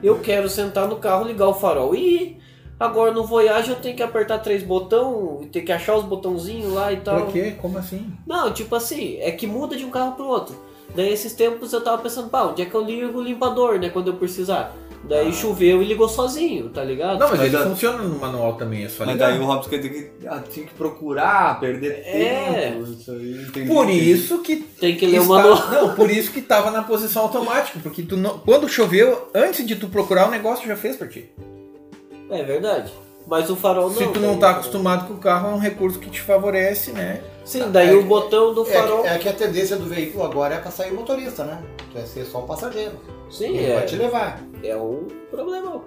Eu quero sentar no carro, ligar o farol e ir. Agora no Voyage eu tenho que apertar três botões, ter que achar os botãozinhos lá e tal. Pra quê? Como assim? Não, tipo assim, é que muda de um carro pro outro. Daí esses tempos eu tava pensando, pá, onde é que eu ligo o limpador, né, quando eu precisar. Daí choveu e ligou sozinho, tá ligado? Não, mas, Mas ele a- funciona no manual também, é só Mas ligar. daí o Robson tinha que, ah, tinha que procurar, perder É. tempo. Isso aí. Por isso que Tem que ler o manual. Não, por isso que tava na posição automática, porque tu não, quando choveu, antes de tu procurar o negócio já fez pra ti. É verdade. Mas o farol não. Se tu não tá acostumado com o carro, é um recurso que te favorece, né? Sim, daí É o que- botão do É, farol. que- é que a tendência do veículo agora é pra sair motorista, né? Tu vai ser só um passageiro. Sim, Ele vai te é, levar. é um problema.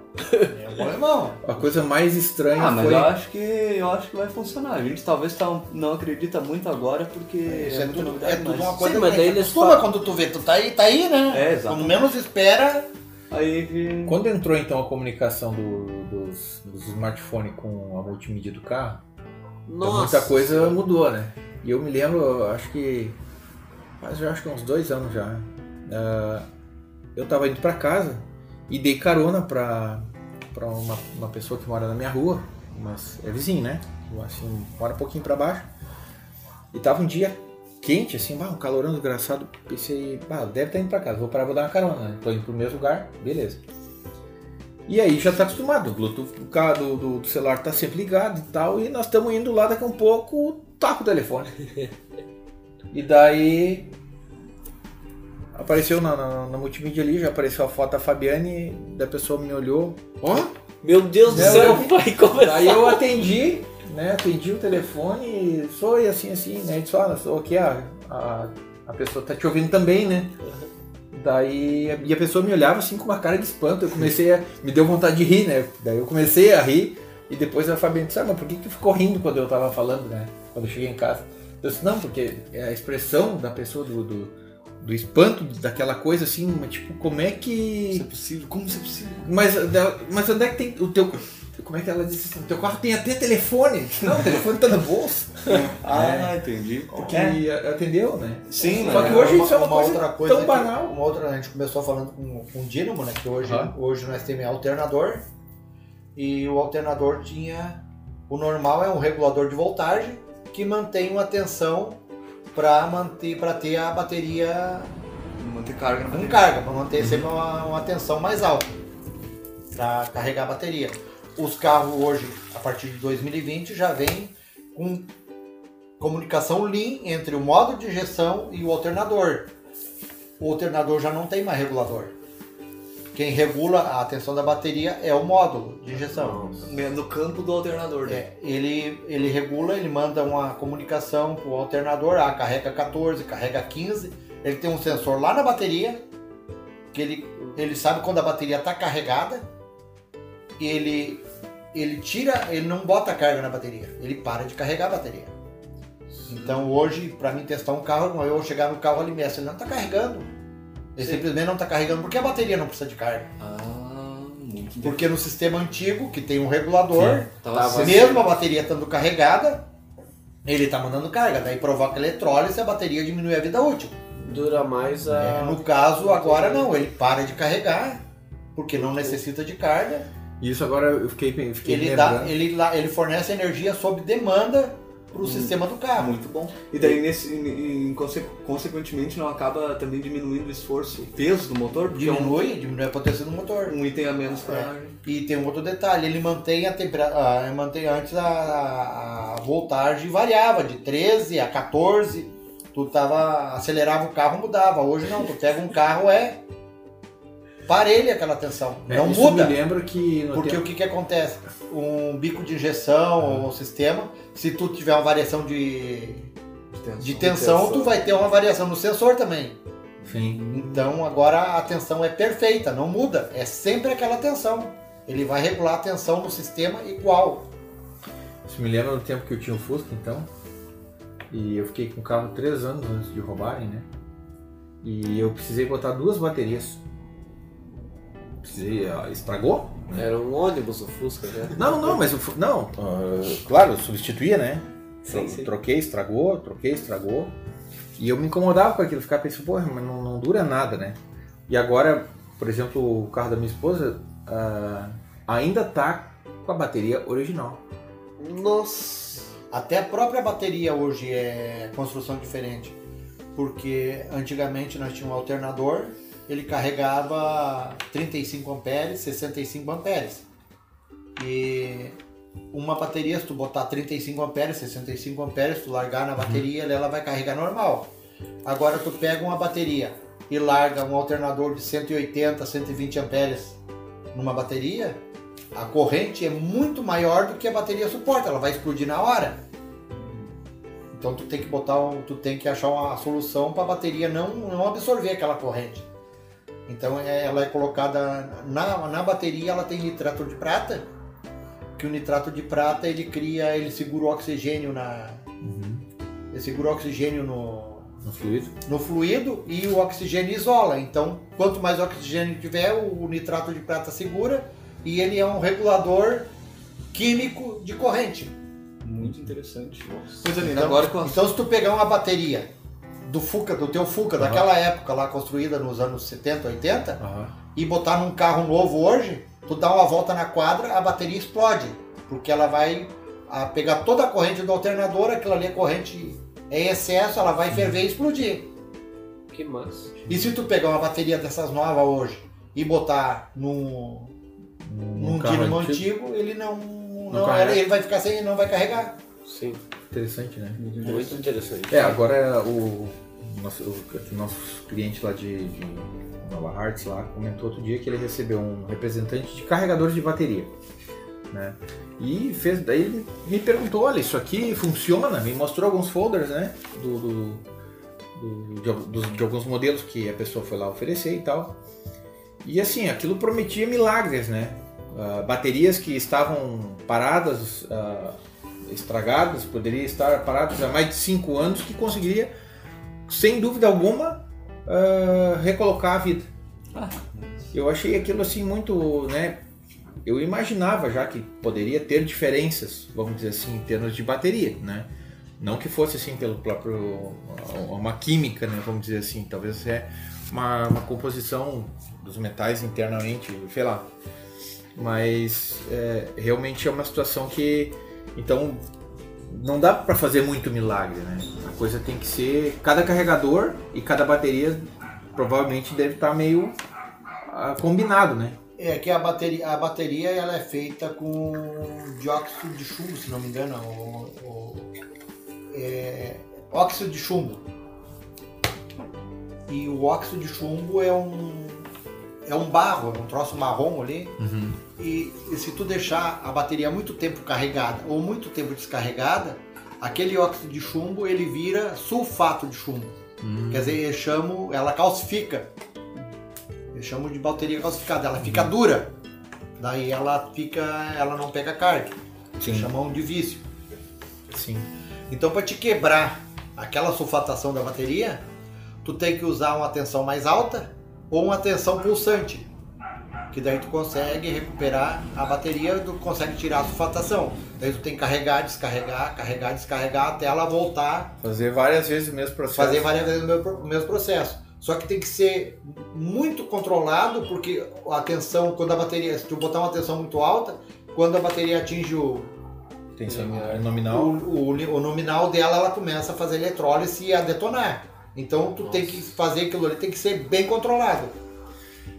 É um irmão. A coisa mais estranha Ah, mas foi. eu acho que eu acho que vai funcionar. A gente talvez tá- não acredita muito agora porque Isso é, é, tudo, novidade, é tudo mas- uma coisa Sim, mas daí eles acostuma falam- quando tu vê, tu tá aí, tá aí, né? É, exato. Quando menos espera, Aí. Quando entrou então a comunicação do- dos, dos smartphones com a multimídia do carro, então muita coisa mudou, né? E eu me lembro, acho que faz já acho que uns dois anos já. ah, eu tava indo pra casa e dei carona pra, pra uma, uma pessoa que mora na minha rua, mas é vizinho, né? Assim, mora um pouquinho pra baixo. E tava um dia quente, assim, bah, um calorão desgraçado. Pensei, bah, deve estar indo pra casa, vou parar, vou dar uma carona, né? Tô indo pro mesmo lugar, beleza. E aí já tá acostumado, o Bluetooth do, do, do- celular tá sempre ligado e tal, e nós estamos indo lá daqui a um pouco, taca o telefone. [laughs] e daí apareceu na, na, na multimídia ali, já apareceu a foto da Fabiane, da pessoa me olhou, ó, Meu Deus do céu, [laughs] vai começar. Daí eu atendi, né? Atendi o telefone, sou e assim, assim, né? Disse, olha, sou aqui, a, a, a pessoa tá te ouvindo também, né? Daí e a pessoa me olhava assim com uma cara de espanto. Eu comecei a. Me deu vontade de rir, né? Daí eu comecei a rir. E depois a Fabiana disse, ah, mas por que que ficou rindo quando eu tava falando, né? Quando eu cheguei em casa. Eu disse, não, porque é a expressão da pessoa do, do, do espanto, daquela coisa assim, mas tipo, como é que. Isso é possível? Como isso é possível? Mas, mas onde é que tem o teu. Como é que ela disse assim? Teu carro tem até telefone. Não, o telefone tá no bolso. [laughs] Ah, entendi. Porque É. atendeu, né? Sim, Só mas que hoje isso é uma coisa outra coisa tão que- banal. Uma outra, a gente começou falando com, com o Dínamo, né? Que hoje, Ah. hoje nós temos alternador. E o alternador tinha. O normal é um regulador de voltagem que mantém uma tensão para manter para ter a bateria manter carga na com bateria. carga, para manter sempre uma, uma tensão mais alta para carregar a bateria. Os carros hoje, a partir de 2020, já vêm com comunicação Lean entre o modo de injeção e o alternador. O alternador já não tem mais regulador. Quem regula a tensão da bateria é o módulo de injeção. No campo do alternador, né? É, ele, ele regula, ele manda uma comunicação pro alternador, ah, carrega 14, carrega 15. Ele tem um sensor lá na bateria, que ele, ele sabe quando a bateria está carregada. Ele, ele tira, ele não bota carga na bateria, ele para de carregar a bateria. Então hoje, para mim testar um carro, eu vou chegar no carro ali mesmo, ele não está carregando. Ele Sim. simplesmente não está carregando porque a bateria não precisa de carga. Ah, muito. Porque no sistema antigo, que tem um regulador, mesmo a bateria estando carregada, ele está mandando carga, daí provoca eletrólise e a bateria diminui a vida útil. Dura mais É, a. no caso, agora não, ele para de carregar, porque não necessita de carga, Isso agora eu fiquei, fiquei ele, dá, ele, lá- ele fornece energia sob demanda para o sistema do carro. Muito bom. E daí, nesse, em- em conse- consequentemente, não acaba também diminuindo o esforço, o peso do motor? Porque Diminui, diminui a potência do motor. é um, um item a menos para É. E tem um outro detalhe, ele mantém a temperatura, mantém antes a, a- a voltagem variava de 13 a 14. Tu tava acelerava o carro, mudava. Hoje não, tu pega um carro é parelha aquela tensão, É, não isso muda. me lembra que Porque tempo- o que que acontece? Um bico de injeção ou um sistema, se tu tiver uma variação de, de tensão, tu vai ter uma variação no sensor também. Sim. Então agora a tensão é perfeita, não muda, é sempre aquela tensão. Ele vai regular a tensão no sistema igual. Isso me lembra do tempo que eu tinha o Fusca, então. E eu fiquei com o carro três anos antes de roubarem, né? e eu precisei botar duas baterias. Precisei, ah, estragou? Era um ônibus o Fusca, né? Não, não, mas o não, ah, claro, substituía, né? Sim, sim. Troquei, estragou, troquei, estragou. E eu me incomodava com aquilo, ficava pensando, porra, mas não, não dura nada, né? E agora, por exemplo, o carro da minha esposa ah, ainda tá com a bateria original. Nossa. Até a própria bateria hoje é construção diferente. Porque antigamente nós tínhamos um alternador, ele carregava 35 amperes, 65 amperes. E uma bateria, se tu botar 35 amperes, 65 amperes, tu largar na bateria, ela vai carregar normal. Agora tu pega uma bateria e larga um alternador de 180, 120 amperes numa bateria, a corrente é muito maior do que a bateria suporta, ela vai explodir na hora. Então tu tem que botar, um, tu tem que achar uma solução para a bateria não, não absorver aquela corrente. Então é- ela é colocada na, na bateria, ela tem nitrato de prata, que o nitrato de prata ele cria, ele segura o oxigênio na, ele segura o oxigênio no, No fluido. no fluido e o oxigênio isola. Então, quanto mais oxigênio tiver, o nitrato de prata segura e ele é um regulador químico de corrente. Muito interessante. Nossa. Coisa linda. Então, Agora então se tu pegar uma bateria do Fuca, do teu Fuca, Aham. daquela época lá construída nos anos 70, 80, Aham. e botar num carro novo hoje, tu dá uma volta na quadra, a bateria explode, porque ela vai pegar toda a corrente do alternador, aquilo ali é corrente em excesso, ela vai ferver e explodir. Que massa. E se tu pegar uma bateria dessas novas hoje e botar num, num Um carro dínamo antigo. antigo, ele não, não, Não carrega. ele vai ficar sem, não vai carregar. Sim. Interessante, né? Muito interessante. É, agora o nosso, o nosso cliente lá de, de Nova Hartz lá comentou outro dia que ele recebeu um representante de carregadores de bateria, né? E fez, daí ele me perguntou, olha, isso aqui funciona? Me mostrou alguns folders, né? Do, do- do- de, de alguns modelos que a pessoa foi lá oferecer e tal. E assim, aquilo prometia milagres, né? Ah, baterias que estavam paradas, ah, estragadas, poderiam estar paradas há mais de 5 anos, que conseguiria, sem dúvida alguma, ah, recolocar a vida. Eu achei aquilo assim muito, né? Eu imaginava já que poderia ter diferenças, vamos dizer assim, em termos de bateria, né? Não que fosse assim pelo próprio uma química, né? Vamos dizer assim, talvez é uma, uma composição dos metais internamente, sei lá. Mas é, realmente é uma situação que então não dá para fazer muito milagre, né? A coisa tem que ser cada carregador e cada bateria provavelmente deve estar meio ah, combinado, né? É que a bateria, a bateria ela é feita com dióxido de chumbo, se não me engano, o, o- é, óxido de chumbo. E o óxido de chumbo é um é um barro, é um troço marrom ali. E, e se tu deixar a bateria muito tempo carregada ou muito tempo descarregada, aquele óxido de chumbo ele vira sulfato de chumbo. Quer dizer, eu chamo, ela calcifica. Eu chamo de bateria calcificada, ela fica dura. Daí ela fica, ela não pega carga. Sim. Chamam de vício. Sim. Então para te quebrar aquela sulfatação da bateria, tu tem que usar uma tensão mais alta ou uma tensão pulsante. Que daí tu consegue recuperar a bateria, tu consegue tirar a sulfatação. Daí tu tem que carregar, descarregar, carregar, descarregar até ela voltar Fazer várias vezes o mesmo processo. fazer várias vezes o mesmo, o mesmo processo. Só que tem que ser muito controlado, porque a tensão, quando a bateria, se tu botar uma tensão muito alta, quando a bateria atinge o, Tensão o, nominal. o, o nominal dela, ela começa a fazer eletrólise e a detonar. Então tu tem que fazer aquilo ali, tem que ser bem controlado.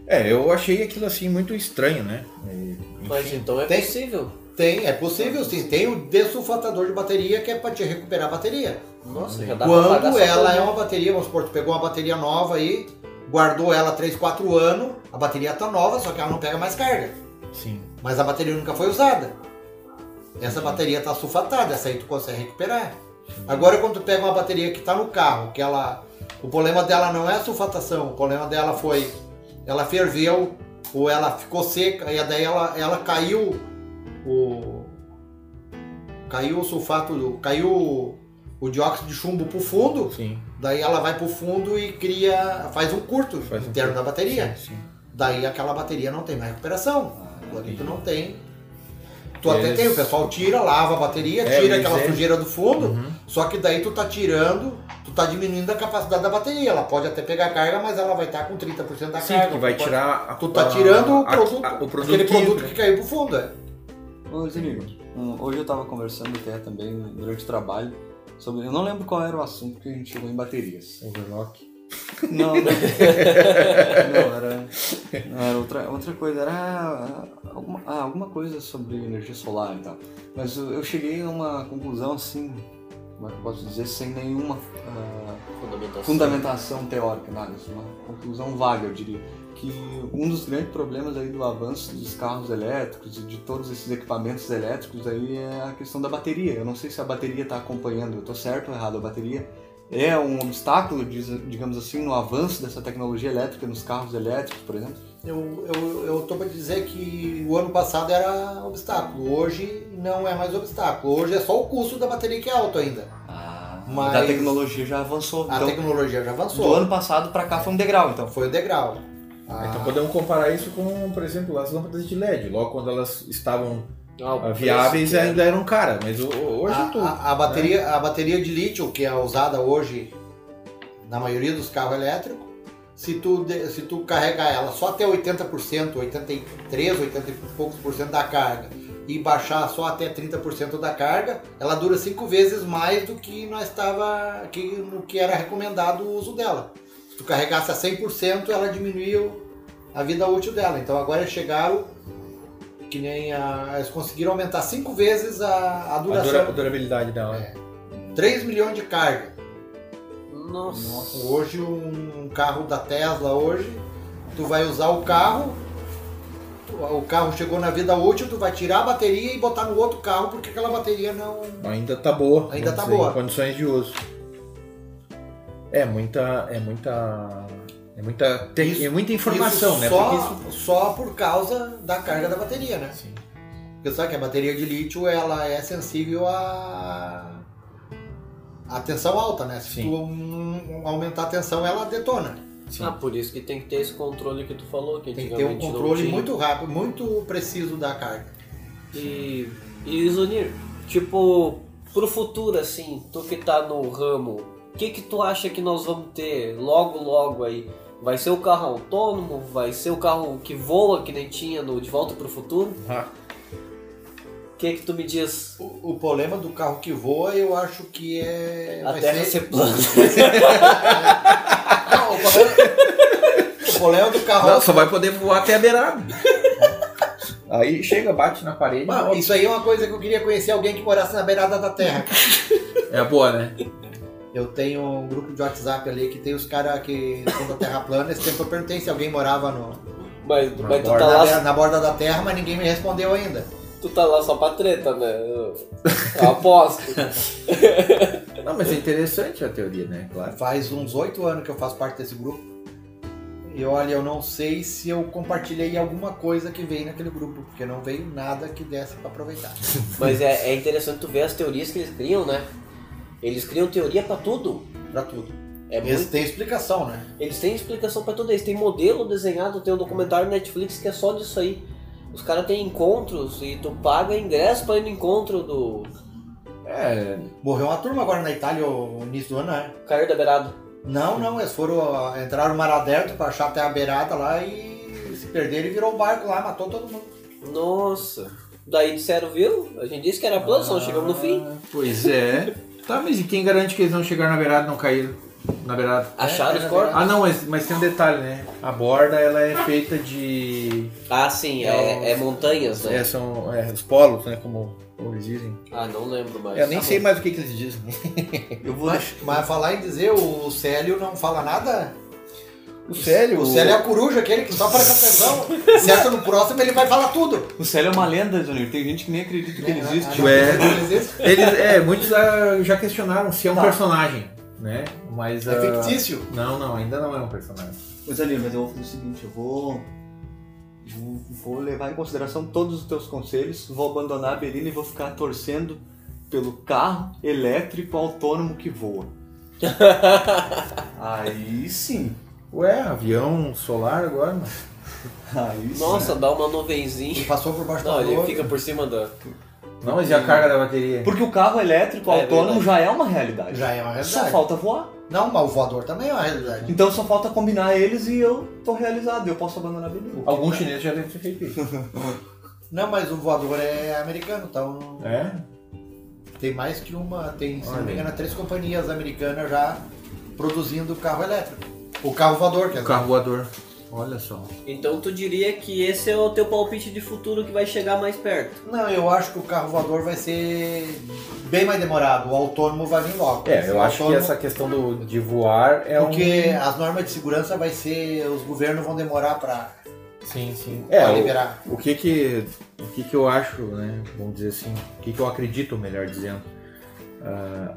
É, eu achei aquilo assim muito estranho, né? E, enfim, Mas então é Tem- possível. Tem, é possível sim. Tem o desulfatador de bateria que é para te recuperar a bateria. Nossa, já dá pra pagar Quando ela é uma bateria, vamos supor, tu pegou uma bateria nova aí, guardou ela 3, 4 anos, a bateria tá nova, só que ela não pega mais carga. sim. Mas a bateria nunca foi usada. Essa bateria tá sulfatada, essa aí tu consegue recuperar. Agora quando tu pega uma bateria que tá no carro, que ela. O problema dela não é a sulfatação, o problema dela foi. Ela ferveu, ou ela ficou seca, e daí ela, ela caiu o. Caiu o sulfato, caiu o, o dióxido de chumbo pro fundo, Sim. Daí ela vai pro fundo e cria, faz um curto Faz um interno curto. da bateria. Sim, sim. Daí aquela bateria não tem mais recuperação. Ali tu não tem. Tu Eles- até tem, o pessoal tira, lava a bateria, É, tira eles aquela é- sujeira do fundo, Uhum. Só que daí tu tá tirando, tu tá diminuindo a capacidade da bateria. Ela pode até pegar carga, mas ela vai estar com 30% da Sim, carga. que vai Tu pode- tirar. a- Tu tá a- tirando o a- produto, a- o produto aquele produto que né? caiu pro fundo. É. Ô, um, hoje eu tava conversando até também durante o trabalho sobre. Eu não lembro qual era o assunto que a gente chegou em baterias. Overlock. Não, não. [laughs] não era, não, era outra, outra coisa. Era ah, alguma, ah, alguma coisa sobre energia solar e tal. Mas eu, eu cheguei a uma conclusão assim, como é que eu posso dizer, sem nenhuma ah, Fundamentação. fundamentação teórica, nada. assim, Uma conclusão vaga, eu diria. Que um dos grandes problemas aí do avanço dos carros elétricos e de todos esses equipamentos elétricos aí é a questão da bateria. Eu não sei se a bateria está acompanhando, eu estou certo ou errado, a bateria é um obstáculo, digamos assim, no avanço dessa tecnologia elétrica nos carros elétricos, por exemplo? Eu, eu, eu tô pra dizer que o ano passado era obstáculo, hoje não é mais obstáculo. Hoje é só o custo da bateria que é alto ainda. Ah, Mas- a tecnologia já avançou. A então, tecnologia já do avançou. ano passado para cá foi um degrau, então. Foi o degrau. Ah, Então podemos comparar isso com, por exemplo, as lâmpadas de LED. Logo quando elas estavam Ah, ah, preço viáveis que é. ainda eram caras, mas hoje a, tudo. a- a bateria, a bateria de lítio que é usada hoje na maioria dos carros elétricos, se tu, se tu carregar ela só até 80%, 83, 80 e poucos por cento da carga e baixar só até 30% da carga, ela dura cinco vezes mais do que nós estava que, no que era recomendado o uso dela. Se tu carregasse a 100%, ela diminuiu a vida útil dela. Então agora chegaram que nem a, eles conseguiram aumentar cinco vezes a, a a duração. dura- a durabilidade dela. É. 3 milhões de carga. Nossa. Hoje um carro da Tesla hoje, tu vai usar o carro, o carro chegou na vida útil, tu vai tirar a bateria e botar no outro carro porque aquela bateria não. Ainda tá boa. Ainda tá boa. Em condições de uso. É muita. É muita. É muita, te- Isso- é muita informação, Isso né? Só, Porque isso- só por causa da carga da bateria, né? Sim. Porque sabe que a bateria de lítio ela é sensível a a tensão alta, né? Se Sim. tu um, aumentar a tensão, ela detona. Sim. Ah, por isso que tem que ter esse controle que tu falou, que Tem que ter um controle muito rápido, muito preciso da carga. E, e Zonir, tipo, pro futuro, assim, tu que tá no ramo, o que que tu acha que nós vamos ter logo, logo aí? Vai ser o carro autônomo? Vai ser o carro que voa, que nem tinha no De Volta pro Futuro? Ah, que que tu me diz? O, o problema do carro que voa, eu acho que é. A vai Terra ser- ser plana. [laughs] Não, o problema, o problema do carro. não, só vai poder voar até a beirada. Aí chega, bate na parede. Isso aí é uma coisa que eu queria conhecer alguém que morasse na beirada da terra. É boa, né? Eu tenho um grupo de WhatsApp ali que tem os caras que são da Terra plana. Esse tempo eu perguntei se alguém morava no, Mas, Na mas tu, borda tá na, lá, na borda da terra, mas ninguém me respondeu ainda. Tu tá lá só pra treta, né? Eu, eu aposto. [laughs] Não, mas é interessante a teoria, né? Claro. Faz uns oito anos que eu faço parte desse grupo. E olha, eu não sei se eu compartilhei alguma coisa que veio naquele grupo, porque não veio nada que desse pra aproveitar. [laughs] Mas é, é interessante tu ver as teorias que eles criam, né? Eles criam teoria pra tudo. Pra tudo. É Eles muito têm explicação, né? Eles têm explicação pra tudo. Eles têm modelo desenhado, tem um documentário no Netflix que é só disso aí. Os caras têm encontros e tu paga ingresso pra ir no encontro do É, Morreu uma turma agora na Itália no início do ano, né? Cair da Beirada. Não, não, eles foram, ó, entraram no mar aberto pra achar até a beirada lá e se perderam e virou o barco lá, matou todo mundo. Nossa. Daí disseram, viu? A gente disse que era plano, só chegamos no fim. Pois é. Tá, mas e quem garante que eles não chegaram na beirada e não caíram na beirada? Acharam é os na corpos? Ah não, mas, mas tem um detalhe, né? A borda ela é feita de. Ah, sim, é, é montanhas, né? É, são é, os polos, né? Como, como eles dizem. Ah, não lembro mais. Eu nem Tá sei bom. mais o que, que eles dizem. [laughs] Eu vou Mas, mas falar em dizer, o Célio não fala nada? O Célio. O Célio é a coruja, aquele que só presta atenção. certo, no próximo ele vai falar tudo. O Célio é uma lenda, Zonir. Tem gente que nem acredita que ele existe. É. ele existe. Eles, é, muitos já questionaram se é um Tá. personagem, né? Mas. É ah, fictício. Não, não, ainda não é um personagem. Ô Zonir, mas eu vou fazer o seguinte, eu vou, vou... Levar em consideração todos os teus conselhos, vou abandonar a Belina e vou ficar torcendo pelo carro elétrico autônomo que voa. [laughs] Aí sim. Ué, avião solar agora, mano. Aí sim. Nossa, dá uma E nuvenzinha. passou por baixo Não, da ele rua. fica por cima da. Não, mas e a carga da bateria? Porque o carro elétrico É autônomo verdade. já é uma realidade. Já é uma Só realidade. falta voar. Não, mas o voador também é uma realidade. Então só falta combinar eles e eu tô realizado. Eu posso abandonar a beleza. Alguns chineses já devem ter feito isso. [laughs] Não, mas o voador é americano, então É? tem mais que uma, tem, se Olha não me aí. engano, três companhias americanas já produzindo carro elétrico. O carro voador, quer O dizer. carro voador. Olha só. Então tu diria que esse é o teu palpite de futuro que vai chegar mais perto. Não, eu acho que o carro voador vai ser bem mais demorado. O autônomo vai vir logo. É, eu O acho que autônomo- essa questão do, de voar é Porque um... as normas de segurança vai ser. Os governos vão demorar para Sim, sim. É, o, liberar. o que que o que que eu acho, né? Vamos dizer assim, o que que eu acredito, melhor dizendo, ah,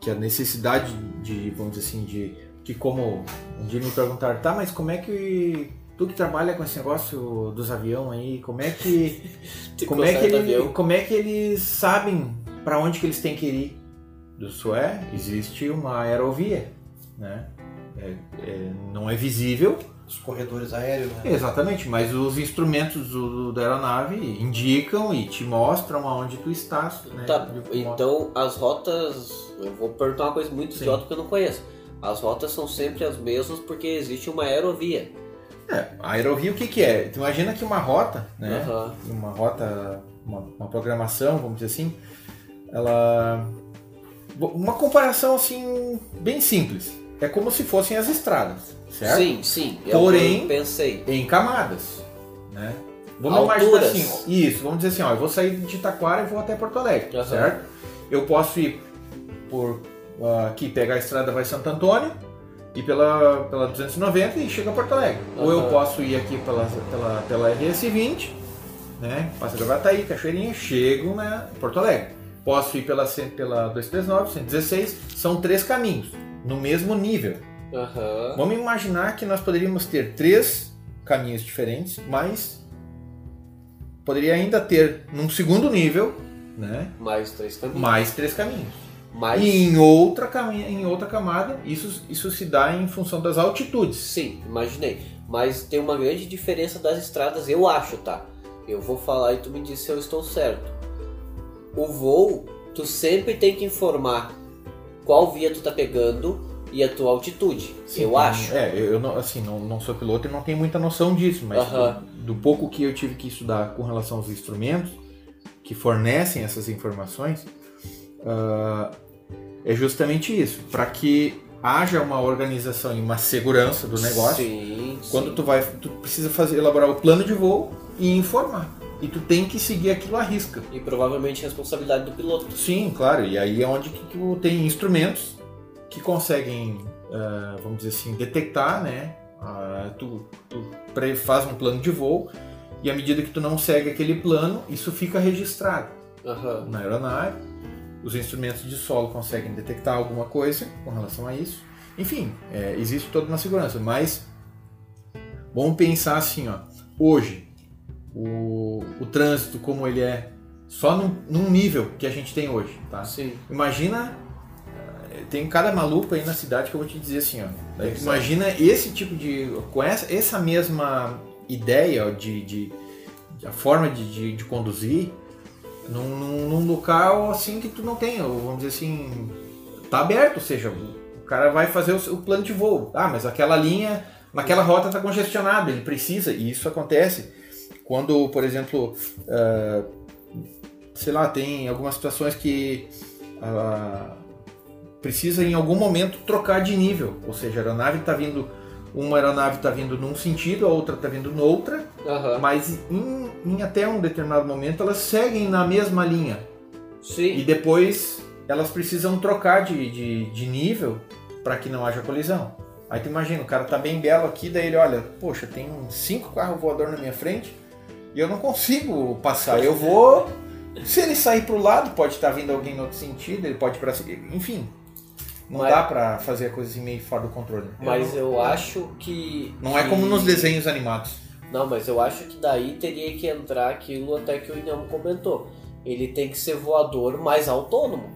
que a necessidade de, vamos dizer assim, de que como um dia me perguntaram, tá, mas como é que tu que trabalha com esse negócio dos aviões aí, como é que [laughs] como é que ele, como é que eles sabem para onde que eles têm que ir? Isso é, existe uma aerovia, né? É- é- não é visível, Os corredores aéreos, né? Exatamente, mas os instrumentos do, da aeronave indicam e te mostram aonde tu estás. Né? Tá, então as rotas. Eu vou perguntar uma coisa muito Sim. idiota que eu não conheço. As rotas são sempre as mesmas porque existe uma aerovia. É, a aerovia o que, que é? Tu imagina que uma rota, né? Aham. Uma rota, uma, uma programação, vamos dizer assim, ela. Uma comparação assim, bem simples. É como se fossem as estradas, certo? Sim, sim. é o Porém- eu pensei. Em camadas, né? Vamos Alturas. imaginar assim, isso, vamos dizer assim, ó, eu vou sair de Itaquara e vou até Porto Alegre, Aham. certo? Eu posso ir por ah, aqui, pegar a estrada vai Santo Antônio, ir pela, pela 290 e chega a Porto Alegre. Ou eu posso ir aqui pela, pela, pela RS20, né? Passa Gravataí, Cachoeirinha, chego né, em Porto Alegre. Posso ir pela, pela 239, 116, são três caminhos, no mesmo nível. Aham. Vamos imaginar que nós poderíamos ter três caminhos diferentes, mas poderia ainda ter num segundo nível, né, Mais três caminhos. mais três caminhos. Mais. E em outra em outra camada, isso isso se dá em função das altitudes. Sim, imaginei. Mas tem uma grande diferença das estradas, eu acho, tá? Eu vou falar e tu me diz se eu estou certo. O voo, tu sempre tem que informar qual via tu tá pegando e a tua altitude. eu acho. É, eu não, assim, não, não sou piloto e não tenho muita noção disso, mas Aham. do, do pouco que eu tive que estudar com relação aos instrumentos que fornecem essas informações, ah, é justamente isso, para que haja uma organização e uma segurança do negócio. Sim, Quando sim. tu vai, tu precisa fazer elaborar o plano de voo e informar. E tu tem que seguir aquilo à risca. E provavelmente responsabilidade do piloto. Sim, claro. E aí é onde que tu tem instrumentos que conseguem, ah, vamos dizer assim, detectar, né? Ah, tu, tu faz um plano de voo e à medida que tu não segue aquele plano, isso fica registrado Aham. na aeronave. Os instrumentos de solo conseguem detectar alguma coisa com relação a isso. Enfim, é, existe toda uma segurança. Mas vamos pensar assim, ó. Hoje, o, o trânsito como ele é só num, num nível que a gente tem hoje, tá? Sim. Imagina, eh, tem cada maluco aí na cidade que eu vou te dizer assim, ó. Daí Exato. Imagina esse tipo de. com essa, essa mesma ideia ó, de, de- a forma de, de, de conduzir num, num, num local assim que tu não tem, vamos dizer assim, tá aberto, ou seja, o, cara vai fazer o, o plano de voo. Ah, mas aquela linha, naquela rota tá congestionada, ele precisa, e isso acontece quando, por exemplo, ah, sei lá, tem algumas situações que ah, precisa em algum momento trocar de nível, ou seja, a aeronave está vindo, uma aeronave está vindo num sentido, a outra está vindo noutra, Aham. mas em, em até um determinado momento elas seguem na mesma linha e Sim. depois elas precisam trocar de, de, de nível para que não haja colisão. Aí tu imagina, o cara tá bem belo aqui, daí ele olha, poxa, tem cinco carros voadores na minha frente e eu não consigo passar. Eu vou. Se ele sair pro lado, pode estar vindo alguém no outro sentido, ele pode ir pra enfim. Não Mas- dá pra fazer a coisa assim meio fora do controle. Mas eu acho que. Não é como que- nos desenhos animados. Não, mas eu acho que daí teria que entrar aquilo até que o Inamo comentou. Ele tem que ser voador mais autônomo.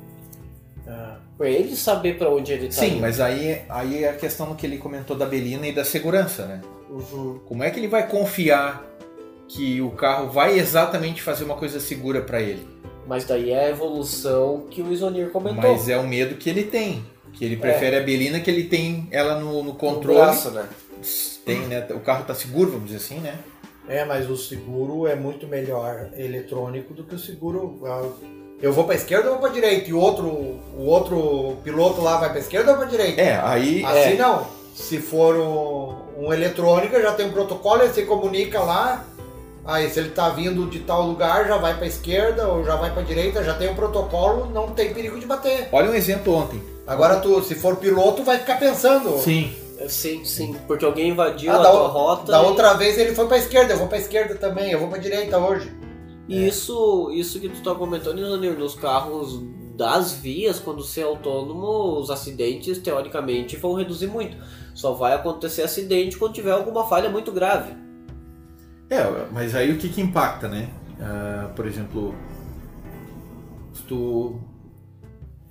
Pra ele saber pra onde ele tá Sim, indo. mas aí, aí é a questão que ele comentou da Belina e da segurança, né? Uhum. Como é que ele vai confiar que o carro vai exatamente fazer uma coisa segura para ele? Mas daí é a evolução que o Isonir comentou. Mas é o medo que ele tem. Que ele prefere a Belina, que ele tem ela no, no controle. braço, né? Tem, né? O carro tá seguro, vamos dizer assim, né? É, mas o seguro é muito melhor eletrônico do que o seguro. ah, Eu vou pra esquerda ou vou pra direita? E o outro, o outro piloto lá vai pra esquerda ou pra direita? É, aí. Assim é. não. Se for um, um eletrônica, já tem um protocolo, ele se comunica lá. Aí se ele tá vindo de tal lugar, já vai pra esquerda ou já vai pra direita, já tem um protocolo, não tem perigo de bater. Olha um exemplo ontem. Agora tu, se for piloto, vai ficar pensando. Sim. Sim, sim. Porque alguém invadiu Ah, a da, tua o- rota. da e- outra vez ele foi pra esquerda, eu vou pra esquerda também, eu vou pra direita hoje. E isso, isso que tu tá comentando, Isonir, nos carros das vias, quando ser autônomo, os acidentes, teoricamente, vão reduzir muito. Só vai acontecer acidente quando tiver alguma falha muito grave. É, mas aí o que que impacta, né? Ah, por exemplo, se tu.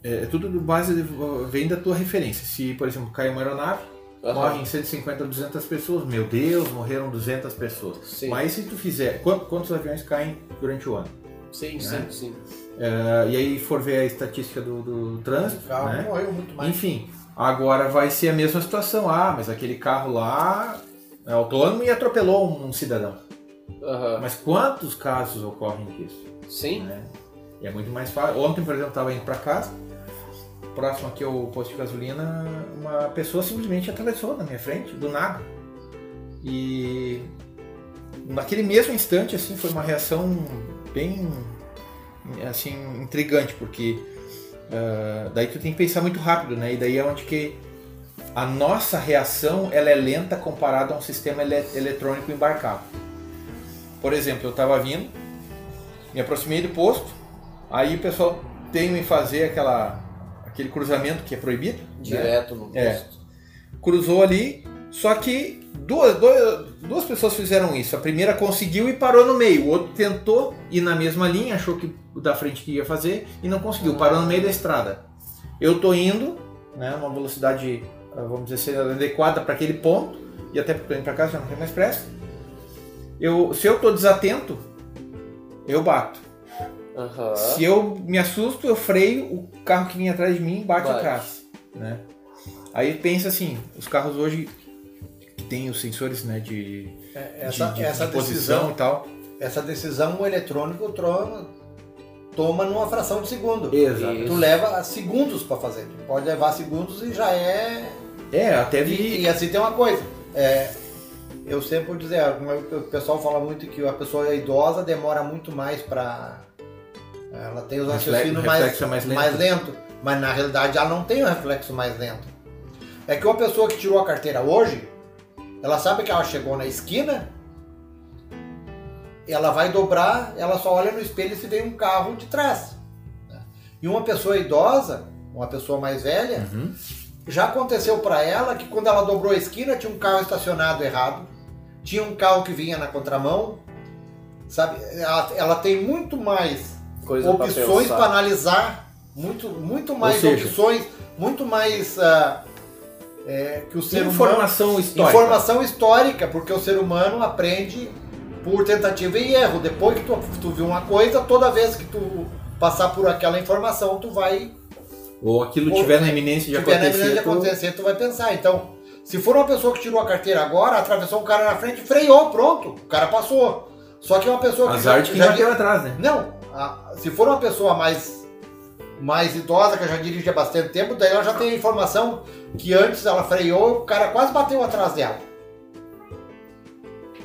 É, tudo do base de- vem da tua referência. Se, por exemplo, cai uma aeronave, Aham. morrem 150 ou 200 pessoas, meu Deus, morreram 200 pessoas. Sim, Mas se tu fizer. Quantos, quantos aviões caem durante o ano? sim, sim, né? sim. Ah, e aí for ver a estatística do, do trânsito, né? morreu muito mais. Enfim, agora vai ser a mesma situação. Ah, mas aquele carro lá é autônomo e atropelou um, um cidadão. Aham. Mas quantos casos ocorrem disso? Sim, né? E é muito mais fácil. Ontem, por exemplo, estava indo para casa, próximo aqui ao posto de gasolina, uma pessoa simplesmente atravessou na minha frente, do nada. E naquele mesmo instante, assim, foi uma reação bem, assim, intrigante, porque ah, daí tu tem que pensar muito rápido, né? E daí é onde que a nossa reação ela é lenta comparada a um sistema ele- eletrônico embarcado. Por exemplo, eu estava vindo, me aproximei do posto, aí o pessoal tem em fazer aquela, aquele cruzamento que é proibido. né? direto no É. posto. Cruzou ali, só que duas, duas, duas pessoas fizeram isso. A primeira conseguiu e parou no meio. O outro tentou ir na mesma linha, achou que o da frente que ia fazer e não conseguiu. Parou no meio da estrada. Eu tô indo, né, uma velocidade, ah, vamos dizer adequada para aquele ponto, e até porque tô indo para casa já não tem mais pressa. Eu, se eu tô desatento, eu bato. Aham. Se eu me assusto, eu freio, o carro que vinha atrás de mim bate, Bate. atrás. Né? Aí pensa assim, os carros hoje que tem os sensores né, de, É, Essa, de, de- essa de posição decisão, e tal. essa decisão o eletrônico tro- toma numa fração de segundo. Exato. Isso. Tu leva segundos para fazer. Tu pode levar segundos e já é. É, até E, vi. e assim tem uma coisa. é, eu sempre vou dizer, como o pessoal fala muito que a pessoa idosa demora muito mais para ela tem os raciocínios mais, é mais lento. mais lento, mas na realidade ela não tem o reflexo mais lento. É que uma pessoa que tirou a carteira hoje, ela sabe que ela chegou na esquina, ela vai dobrar, ela só olha no espelho se vem um carro de trás. né? E uma pessoa idosa, uma pessoa mais velha, Uhum. já aconteceu para ela que quando ela dobrou a esquina tinha um carro estacionado errado, tinha um carro que vinha na contramão, sabe? Ela, ela tem muito mais Coisa opções para analisar, muito, muito mais seja- opções, muito mais ah, é, que o ser humano Informação histórica. informação histórica, porque o ser humano aprende por tentativa e erro. Depois que tu, tu viu uma coisa, toda vez que tu passar por aquela informação, tu vai Ou aquilo Ou- tiver na iminência de tiver na acontecer. iminência de acontecer, tu vai pensar. Então, se for uma pessoa que tirou a carteira agora, atravessou um cara na frente, freou, pronto, o cara passou. Só que é uma pessoa que Azar de quem já, bateu atrás, né? não, a- se for uma pessoa mais mais idosa que já dirige há bastante tempo, daí ela já tem a informação que antes ela freou, o cara quase bateu atrás dela.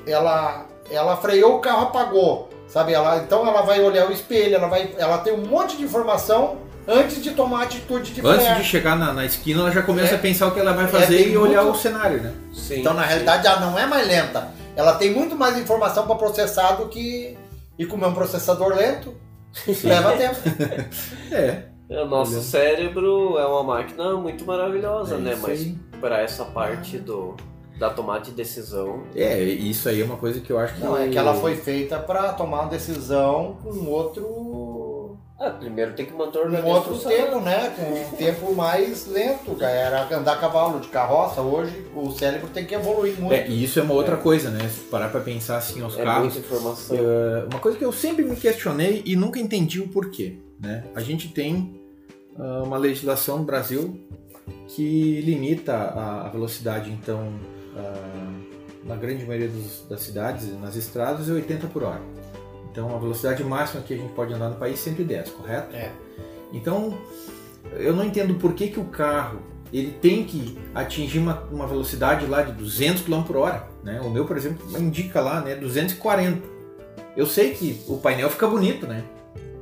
Ela ela freou, o carro apagou, sabe? Ela então ela vai olhar o espelho, ela vai ela tem um monte de informação antes de tomar a atitude de Antes frear. de chegar na, na esquina, ela já começa É. a pensar o que ela vai fazer tem e olhar muito- o cenário, né? Sim. Então, na realidade, ela não é mais lenta. Ela tem muito mais informação para processar do que. E como é um processador lento, [laughs] leva tempo. É. O nosso Olhando. cérebro é uma máquina muito maravilhosa, é né? Mas aí. para essa parte do da tomada de decisão, É, isso aí é uma coisa que eu acho que. Não, é que ela foi feita para tomar uma decisão com outro. Ah, primeiro tem que manter o Um outro tempo, né? Com um tempo mais lento, cara. Era andar a cavalo de carroça. Hoje o cérebro tem que evoluir muito. É, e isso é uma outra coisa, né? Se parar pra pensar assim, os É carros. muita informação. É, uma coisa que eu sempre me questionei e nunca entendi o porquê, né? A gente tem ah, uma legislação no Brasil que limita a, a velocidade, então, ah, na grande maioria dos- das cidades, nas estradas, é 80 por hora. Então, a velocidade máxima que a gente pode andar no país é 110, correto? É. Então, eu não entendo por que, que o carro ele tem que atingir uma, uma velocidade lá de 200 km por hora. Né? O meu, por exemplo, indica lá né, 240. Eu sei que o painel fica bonito, né?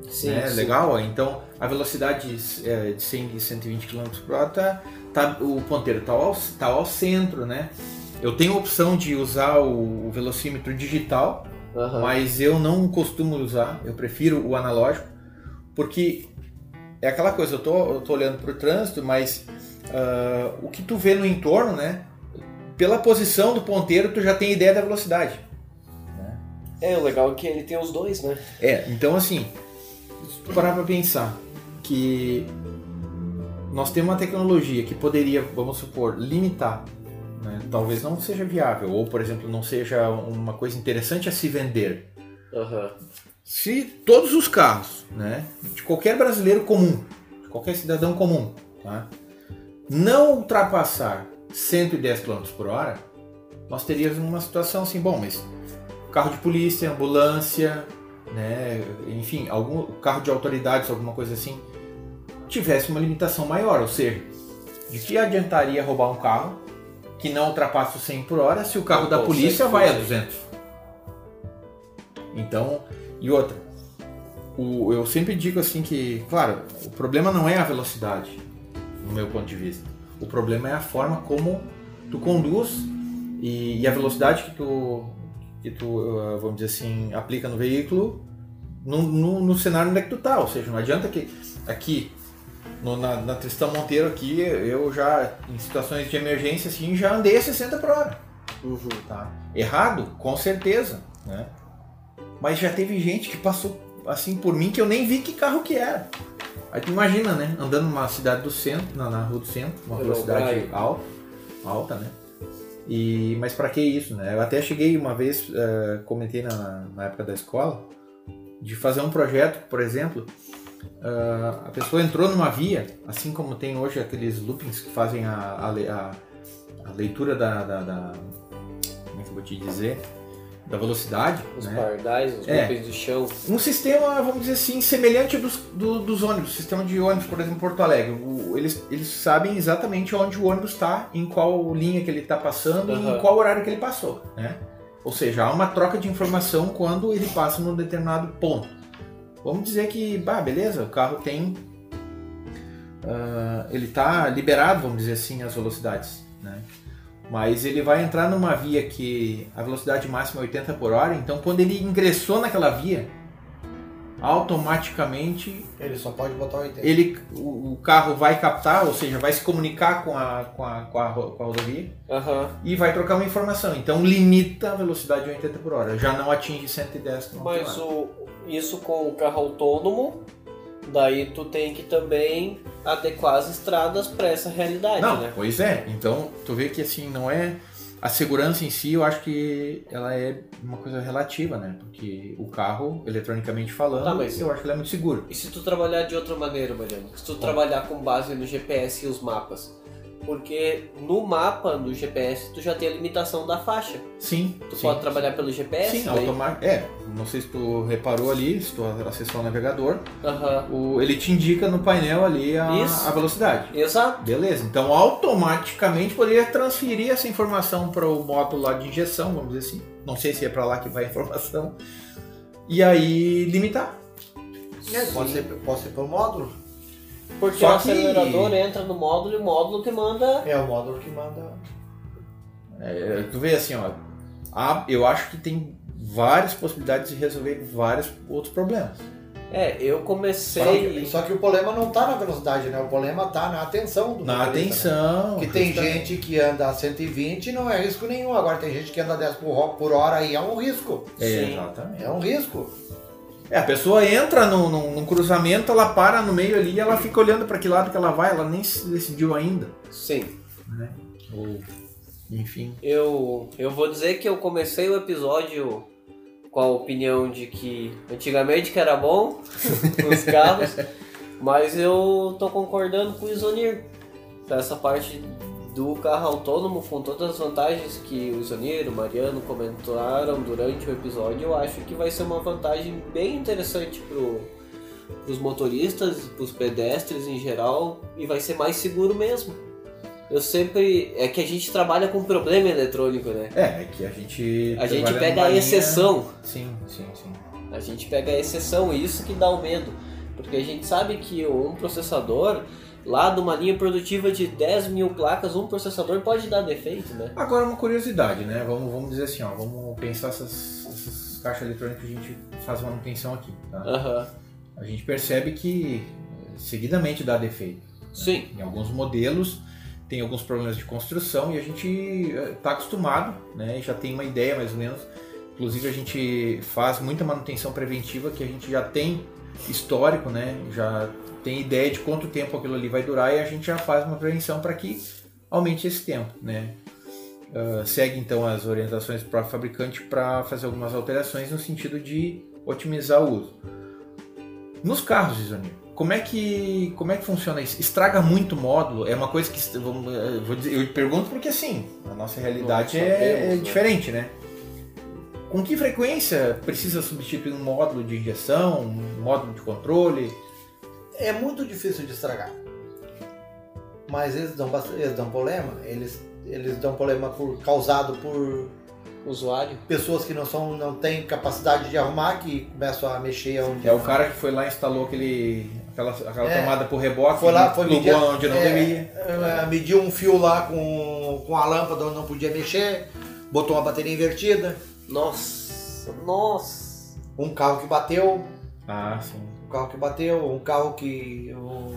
Sim, né? sim. Legal, ó. então a velocidade é, de 100 e 120 km por hora, tá, tá- o ponteiro está ao, tá ao centro, né? Eu tenho a opção de usar o, o velocímetro digital, Aham. mas eu não costumo usar, eu prefiro o analógico, porque é aquela coisa, eu tô, eu tô olhando para o trânsito, mas ah, o que tu vê no entorno, né? Pela posição do ponteiro, tu já tem ideia da velocidade. É, o legal é que ele tem os dois, né? É, então assim, se tu parar pra pensar que nós temos uma tecnologia que poderia, vamos supor, limitar, né? talvez não seja viável, ou por exemplo, não seja uma coisa interessante a se vender. Aham. Se todos os carros, né, de qualquer brasileiro comum, de qualquer cidadão comum, tá, não ultrapassar 110 km por hora, nós teríamos uma situação assim, bom, mas carro de polícia, ambulância, né, enfim, algum carro de autoridades, alguma coisa assim, tivesse uma limitação maior, ou seja, de que adiantaria roubar um carro que não ultrapassa os 100 por hora se o carro da polícia vai a fugir. 200? Então, e outra, o- eu sempre digo assim que, claro, o problema não é a velocidade, no meu ponto de vista. O problema é a forma como tu conduz e, e a velocidade que tu, que tu, uh, vamos dizer assim, aplica no veículo no, no, no cenário onde é que tu tá. Ou seja, não adianta que aqui, no- na, na Tristão Monteiro aqui, eu já, em situações de emergência assim, já andei a 60 por hora. Uhum. Tá? Errado? Com certeza, né? Mas já teve gente que passou assim por mim que eu nem vi que carro que era. Aí tu imagina, né? Andando numa cidade do centro, na, na rua do centro, uma Pelo velocidade alta, alta, né? E, mas pra que isso, né? Eu até cheguei uma vez, eh, comentei na, na época da escola, de fazer um projeto, por exemplo, ah, a pessoa entrou numa via, assim como tem hoje aqueles loopings que fazem a, a, a- leitura da, da- da- Como é que eu vou te dizer? Da velocidade. Os né? pardais, os É. golpes do chão. Um sistema, vamos dizer assim, semelhante dos, do- dos ônibus, sistema de ônibus, por exemplo, em Porto Alegre. O- eles, eles sabem exatamente onde o ônibus está, em qual linha que ele está passando e Aham. em qual horário que ele passou. Né? Ou seja, há uma troca de informação quando ele passa num determinado ponto. Vamos dizer que, bah, beleza, o carro tem. ah, ele está liberado, vamos dizer assim, as velocidades. Né? Mas ele vai entrar numa via que a velocidade máxima é 80 por hora, então quando ele ingressou naquela via, automaticamente Ele só pode botar 80. ele, o, o carro vai captar, ou seja, vai se comunicar com a, com a, com a, com a rodovia Aham. e vai trocar uma informação. Então limita a velocidade de 80 por hora, já não atinge 110 km por hora. Mas o, isso com o carro autônomo, daí tu tem que também adequar as estradas para essa realidade, Não, né? pois é. Então, tu vê que assim, não é. A segurança em si, eu acho que ela é uma coisa relativa, né? Porque o carro, eletronicamente falando, Tá, mas- eu acho que ele é muito seguro. E se tu trabalhar de outra maneira, Mariano? Se tu trabalhar com base no GPS e os mapas? Porque no mapa, no GPS, tu já tem a limitação da faixa. Sim. Tu sim, pode trabalhar pelo GPS? Sim, automático. É, não sei se tu reparou ali, se tu acessou o navegador, Aham. o, ele te indica no painel ali a, Isso. a velocidade. Exato. Beleza, então automaticamente poderia transferir essa informação para o módulo lá de injeção, vamos dizer assim. Não sei se é para lá que vai a informação. E aí limitar. É, pode, ser, pode ser pelo módulo. Porque Só o que- acelerador entra no módulo e o módulo que manda. É o módulo que manda. É, tu vê assim, ó. há- eu acho que tem várias possibilidades de resolver vários outros problemas. É, eu Só comecei. que, só que o problema não tá na velocidade, né? O problema tá na atenção do Na motorista, né? atenção. Que tem justamente. gente que anda a 120 e não é risco nenhum. Agora tem gente que anda 10 por, ro- por hora e é um risco. É, Sim. exatamente. É um risco. É, a pessoa entra num, num- num cruzamento, ela para no meio ali e ela fica olhando para que lado que ela vai, ela nem se decidiu ainda. Sim. Né? Ou, enfim. Eu, eu vou dizer que eu comecei o episódio com a opinião de que antigamente que era bom [laughs] os carros, mas eu tô concordando com o Isonir. Essa parte do carro autônomo, com todas as vantagens que o Isonir, o Mariano comentaram durante o episódio, eu acho que vai ser uma vantagem bem interessante pro os motoristas, pros pedestres em geral, e vai ser mais seguro mesmo. Eu sempre. É que a gente trabalha com problema eletrônico, né? É, é que a gente. A gente pega a linha- exceção. Sim, sim, sim. A gente pega a exceção e isso que dá o medo. Porque a gente sabe que um processador, lá de uma linha produtiva de 10 mil placas, um processador pode dar defeito, né? Agora uma curiosidade, né? Vamos, vamos dizer assim, ó, vamos pensar essas, essas caixas eletrônicas que a gente faz manutenção aqui, tá? Aham. A gente percebe que eh, seguidamente dá defeito. Sim. Em alguns modelos tem alguns problemas de construção e a gente está acostumado, né? Já tem uma ideia mais ou menos. Inclusive a gente faz muita manutenção preventiva que a gente já tem histórico, né? Já tem ideia de quanto tempo aquilo ali vai durar e a gente já faz uma prevenção para que aumente esse tempo, né? Ah, segue então as orientações do próprio fabricante para fazer algumas alterações no sentido de otimizar o uso. Nos carros, Isonir, como é que como é que funciona isso? Estraga muito o módulo? É uma coisa que vamos, eh, vou dizer, eu pergunto porque assim a nossa realidade é, é né? diferente, né? Com que frequência precisa substituir um módulo de injeção, um módulo de controle? É muito difícil de estragar. Mas eles dão, eles dão problema. Eles, eles dão problema por, causado por Usuário. pessoas que não, são, não têm capacidade de arrumar, que começam a mexer onde. É o cara que foi lá e instalou aquele aquela, aquela É. tomada por reboque, Foi lá, foi medir, onde não é, devia. é, mediu um fio lá com, com a lâmpada onde não podia mexer, botou uma bateria invertida, Nossa, nossa. um carro que bateu, Ah, sim. Um carro que bateu, um carro que o,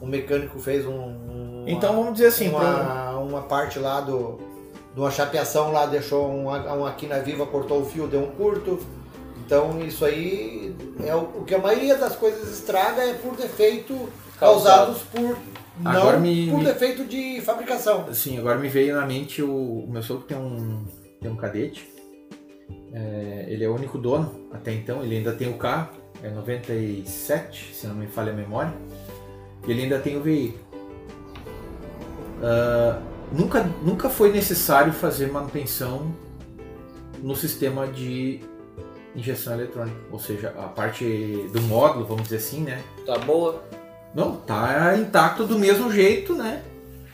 o mecânico fez um, um- Então vamos dizer assim, pro- uma, uma parte lá do de uma chapeação lá deixou uma, uma quina viva, cortou o fio, deu um curto. Então isso aí é o, o que a maioria das coisas estraga é por defeito Causado. causados por Agora não me- por me- defeito de fabricação. Sim, agora me veio na mente o, o meu sogro tem um, tem um cadete. É, ele é o único dono até então, ele ainda tem o carro, é 97, se não me falha a memória. E ele ainda tem o veículo. Ah, nunca, nunca foi necessário fazer manutenção no sistema de injeção eletrônica, ou seja, a parte do módulo, vamos dizer assim, né? Tá boa? Não, tá intacto do mesmo jeito, né?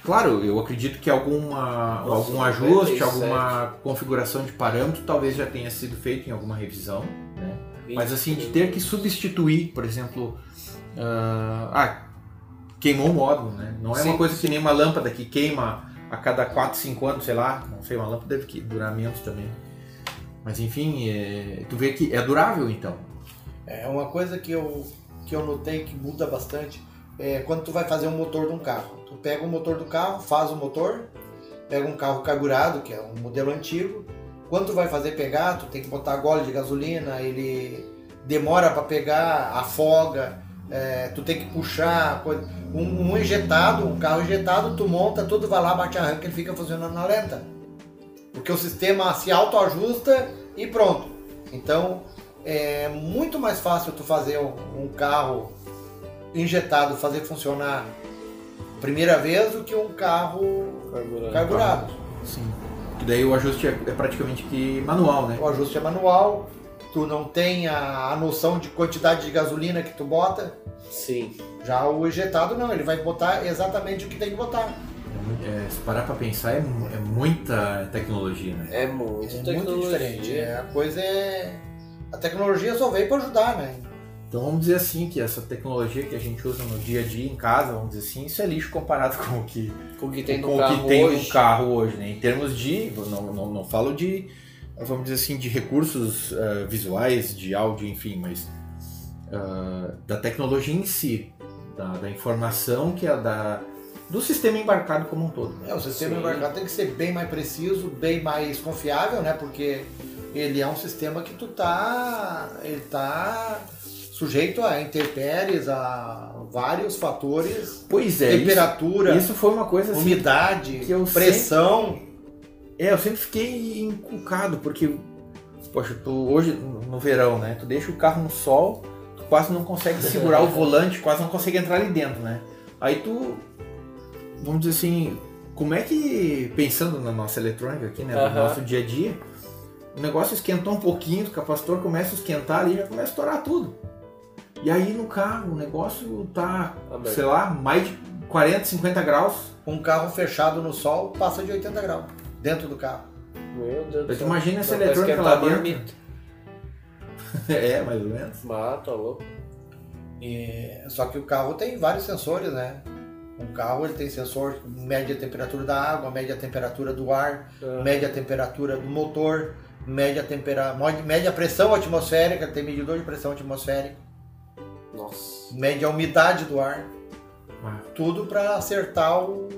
Claro, eu acredito que alguma, Nossa, algum ajuste, 97. alguma configuração de parâmetro talvez já tenha sido feito em alguma revisão, né? Mas assim, de ter que substituir, por exemplo, ah, ah, queimou o módulo, né? Não é Sim, uma coisa que nem uma lâmpada que queima a cada 4, 5 anos, sei lá, não sei, uma lâmpada deve durar menos também. Mas enfim, é, tu vê que é durável então. É uma coisa que eu, que eu notei que muda bastante é quando tu vai fazer um motor de um carro. Tu pega o motor do carro, faz o motor, pega um carro carburado, que é um modelo antigo. Quando tu vai fazer pegar, tu tem que botar gole de gasolina, ele demora para pegar, afoga, é, tu tem que puxar. coisa- Um, um injetado, um carro injetado, tu monta, tudo vai lá, bate arranca, ele fica funcionando na lenta. Porque o sistema se autoajusta e pronto. Então, é muito mais fácil tu fazer um, um carro injetado fazer funcionar primeira vez do que um carro Carburante. carburado. Sim. Que daí o ajuste é, é praticamente que manual, né? O ajuste é manual, tu não tem a, a noção de quantidade de gasolina que tu bota. Sim. Já o injetado não, ele vai botar exatamente o que tem que botar. É, se parar pra pensar, é, é muita tecnologia, né? É muito É tecnologia. muito diferente. É, a coisa é. A tecnologia só veio para ajudar, né? Então vamos dizer assim que essa tecnologia que a gente usa no dia a dia em casa, vamos dizer assim, isso é lixo comparado [laughs] com o que, Com o que tem no com o carro que tem hoje. no carro hoje, né? Em termos de, não, não, não falo de, vamos dizer assim, de recursos ah, visuais, de áudio, enfim, mas ah, da tecnologia em si, da, da informação que a da do sistema embarcado como um todo. É, o sistema Sim. embarcado tem que ser bem mais preciso, bem mais confiável, né? Porque ele é um sistema que tu tá, ele tá sujeito a intempéries, a vários fatores, Pois é, isso, temperatura, isso foi uma coisa assim, umidade, que eu pressão. É, eu sempre fiquei encucado, porque, poxa, tu hoje no verão, né? Tu deixa o carro no sol, tu quase não consegue segurar o [laughs] volante, quase não consegue entrar ali dentro, né? Aí tu, vamos dizer assim, como é que, pensando na nossa eletrônica aqui, né? No nosso dia a dia, o negócio esquentou um pouquinho, o capacitor começa a esquentar ali, já começa a estourar tudo. E aí no carro, o negócio tá, Aberto. sei lá, mais de 40, 50 graus. Um carro fechado no sol passa de 80 graus dentro do carro. Meu Deus do Tu céu. imagina essa Dá pra eletrônica lá dentro. [laughs] é, mais ou menos. Ah, tá louco. E- só que o carro tem vários sensores, né? Um carro ele tem sensor que mede a temperatura da água, mede a temperatura do ar, Ah. mede a temperatura do motor, mede a, tempera... mede a pressão atmosférica, tem medidor de pressão atmosférica. Mede a umidade do ar, Ah. tudo para acertar o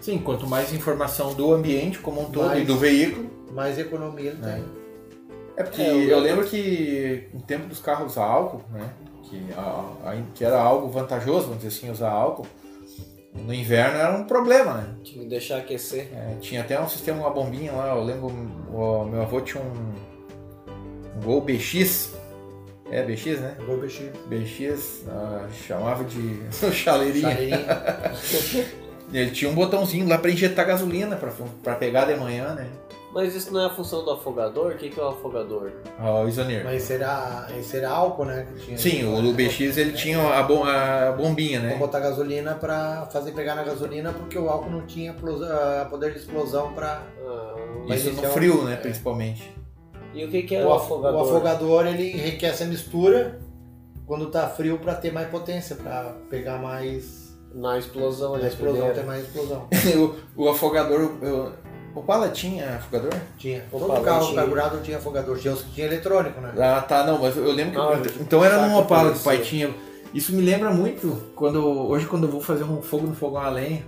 Sim, quanto mais informação do ambiente como um todo Mais. e do veículo. mais economia ele É. tem. É porque É, eu eu, lembro- que no tempo dos carros a álcool, né? Que, a- a- que era algo vantajoso, vamos dizer assim, usar álcool. No inverno era um problema, né? Tinha que deixar aquecer. É, tinha até um sistema, uma bombinha lá, eu lembro, o meu avô tinha um, um Gol BX. É, BX, né? Gol BX, BX, ah, chamava de [laughs] chaleirinha. chaleirinha. [laughs] Ele tinha um botãozinho lá pra injetar gasolina, pra, pra pegar de manhã, né? Mas isso não é a função do afogador? O que, que é o afogador? Ah, O Isoneer. Mas será, esse era álcool, né? Que tinha Sim, o do BX ele tinha a, bom- a bombinha, né? botar gasolina para fazer pegar na gasolina porque o álcool não tinha ah, poder de explosão para Ah, Mas Isso no é frio, né, é. principalmente. E o que, que é o, o, af- afogador? o afogador ele enriquece a mistura quando tá frio para ter mais potência, para pegar mais Na explosão ali, na explosão, primeira. ter mais explosão. [laughs] o, o afogador. eu- o Pala tinha afogador? Tinha. Todo carro tinha. carburado tinha afogador, tinha os que tinha eletrônico, né? Ah, tá, não, mas eu lembro que. Não, então era num Opala que o pai tinha. Isso me lembra muito quando. Hoje, quando eu vou fazer um fogo no fogão a lenha,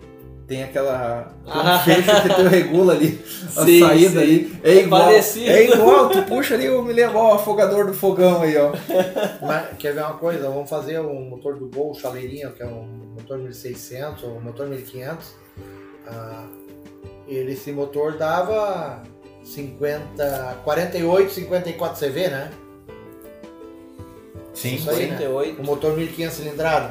tem aquela. Ah. fecho que tu regula ali, [laughs] a Sim, saída sim. ali. É É igual. parecido. É igual, tu puxa ali, eu me lembro, ó, o afogador do fogão aí, ó. [laughs] Mas quer ver uma coisa? Vamos fazer um motor do Gol chaleirinha, que é um motor 1600 ou um motor 1500. Ah, ele, esse motor dava 50, 48, 54 CV, né? Sim. Isso aí, né? 48. O motor 1500 cilindrada.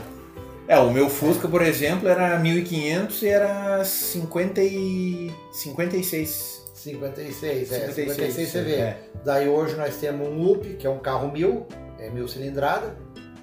É, o meu Fusca, por exemplo, era 1500 e era 50 e... 56. 56, é, 56 CV. É. Daí hoje nós temos um UP, que é um carro 1000, é 1000 cilindrada.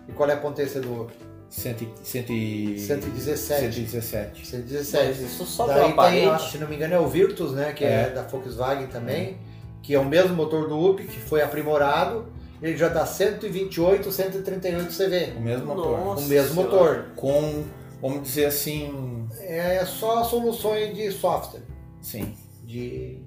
E qual é a potência do UP? Cento, e- cento e... 117. 117. Mas 117. isso só Daí tem, a- se não me engano, é o Virtus, né? Que é, É. da Volkswagen também, que é o mesmo motor do UP, que foi aprimorado. Ele já dá 128, 138 CV. O mesmo motor. Nossa o mesmo Senhora. motor. Com, vamos dizer assim, É só soluções de software. sim. De...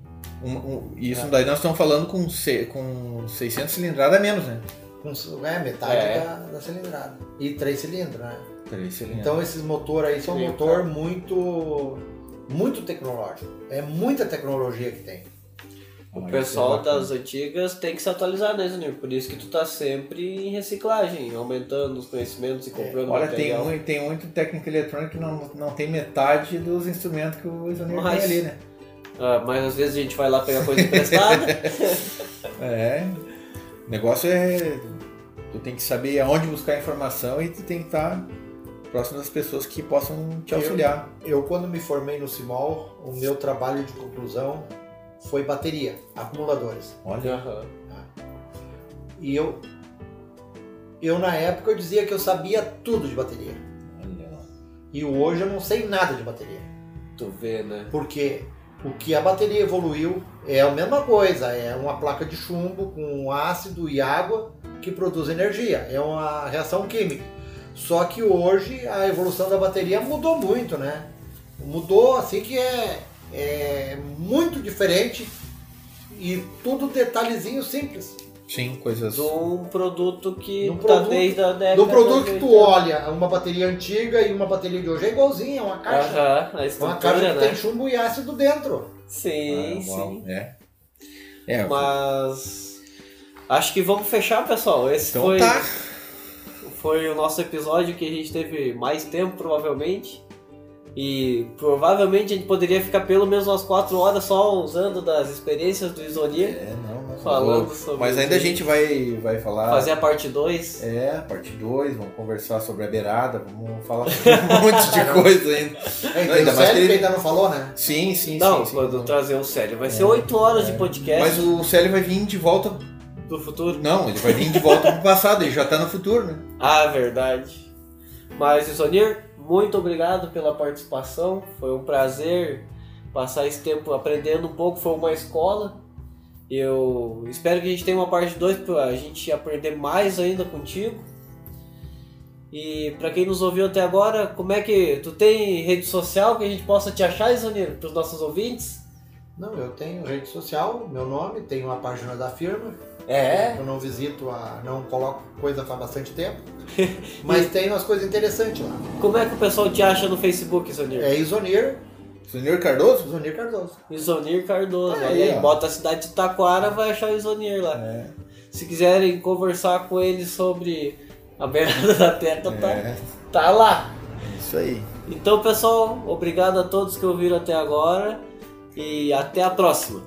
Um, um- isso É. daí nós estamos falando com, se- com 600 cilindrada a menos, né? com- É metade É. Da, da cilindrada. E três cilindros, né? Três cilindradas. Então esses motores aí são Sim, motor muito muito tecnológico. É muita tecnologia que tem. O pessoal isso é bacana. das antigas tem que se atualizar, né, Zunir? Por isso que tu tá sempre em reciclagem, aumentando os conhecimentos e comprando Olha, tem, material. muito, tem muito técnica eletrônica que não, não tem metade dos instrumentos que o Isoneer tem ali, né? Ah, mas às vezes a gente vai lá pegar coisa emprestada. [laughs] É. O negócio é. Tu tem que saber aonde buscar informação e tu tem que estar próximo das pessoas que possam te Eu- auxiliar. Eu quando me formei no CIMOL, o meu trabalho de conclusão foi bateria, acumuladores. Olha. Aham. E eu eu na época eu dizia que eu sabia tudo de bateria. olha. E hoje eu não sei nada de bateria. Tu vê, né? Porque o que a bateria evoluiu é a mesma coisa, é uma placa de chumbo com ácido e água que produz energia, é uma reação química. Só que hoje a evolução da bateria mudou muito, né? Mudou assim que é, é muito diferente e tudo detalhezinho simples. Sim, coisas. de um produto que um tá produto- desde a década Do produto que tu 80. olha, uma bateria antiga e uma bateria de hoje é igualzinha, é uma caixa. Aham, a É uma caixa que né? tem chumbo e ácido dentro. Sim, Ah, sim. É. É, Mas acho que vamos fechar, pessoal. Esse então foi, tá. foi o nosso episódio que a gente teve mais tempo, provavelmente. E provavelmente a gente poderia ficar pelo menos umas 4 horas só usando das experiências do Isonir, É, não, não. falando Vou- sobre. Mas ainda a gente vai, vai falar. fazer a parte 2. É, parte 2, vamos conversar sobre a beirada, vamos falar [laughs] sobre um monte de coisa ainda. É, Não, ainda o mais Célio que ele- ainda não falou, né? Sim, sim, Não, sim. sim. quando trazer o Célio. Vai ser 8 horas de podcast Mas o Célio vai vir de volta. do futuro. Não, ele vai vir de volta pro passado, ele já tá no futuro, né? Ah, verdade. Mas, Isonir, muito obrigado pela participação. Foi um prazer passar esse tempo aprendendo um pouco. Foi uma escola. Eu espero que a gente tenha uma parte 2 para a gente aprender mais ainda contigo. E para quem nos ouviu até agora, como é que tu tem rede social que a gente possa te achar, Isonir, para os nossos ouvintes? Não, eu tenho rede social, meu nome, tenho uma página da firma. É. Eu não visito, a, não coloco coisa faz bastante tempo. [laughs] Mas tem umas coisas interessantes lá. Como é que o pessoal te acha no Facebook, Isonir? É Isonir, Senhor Cardoso? Isonir Cardoso. Isonir Cardoso. Ah, Aí, é, bota a cidade de Taquara, vai achar o Isonir lá. É. Se quiserem conversar com ele sobre a beirada [laughs] da terra, tá, É, tá lá. isso aí. Então, pessoal, obrigado a todos que ouviram até agora e até a próxima.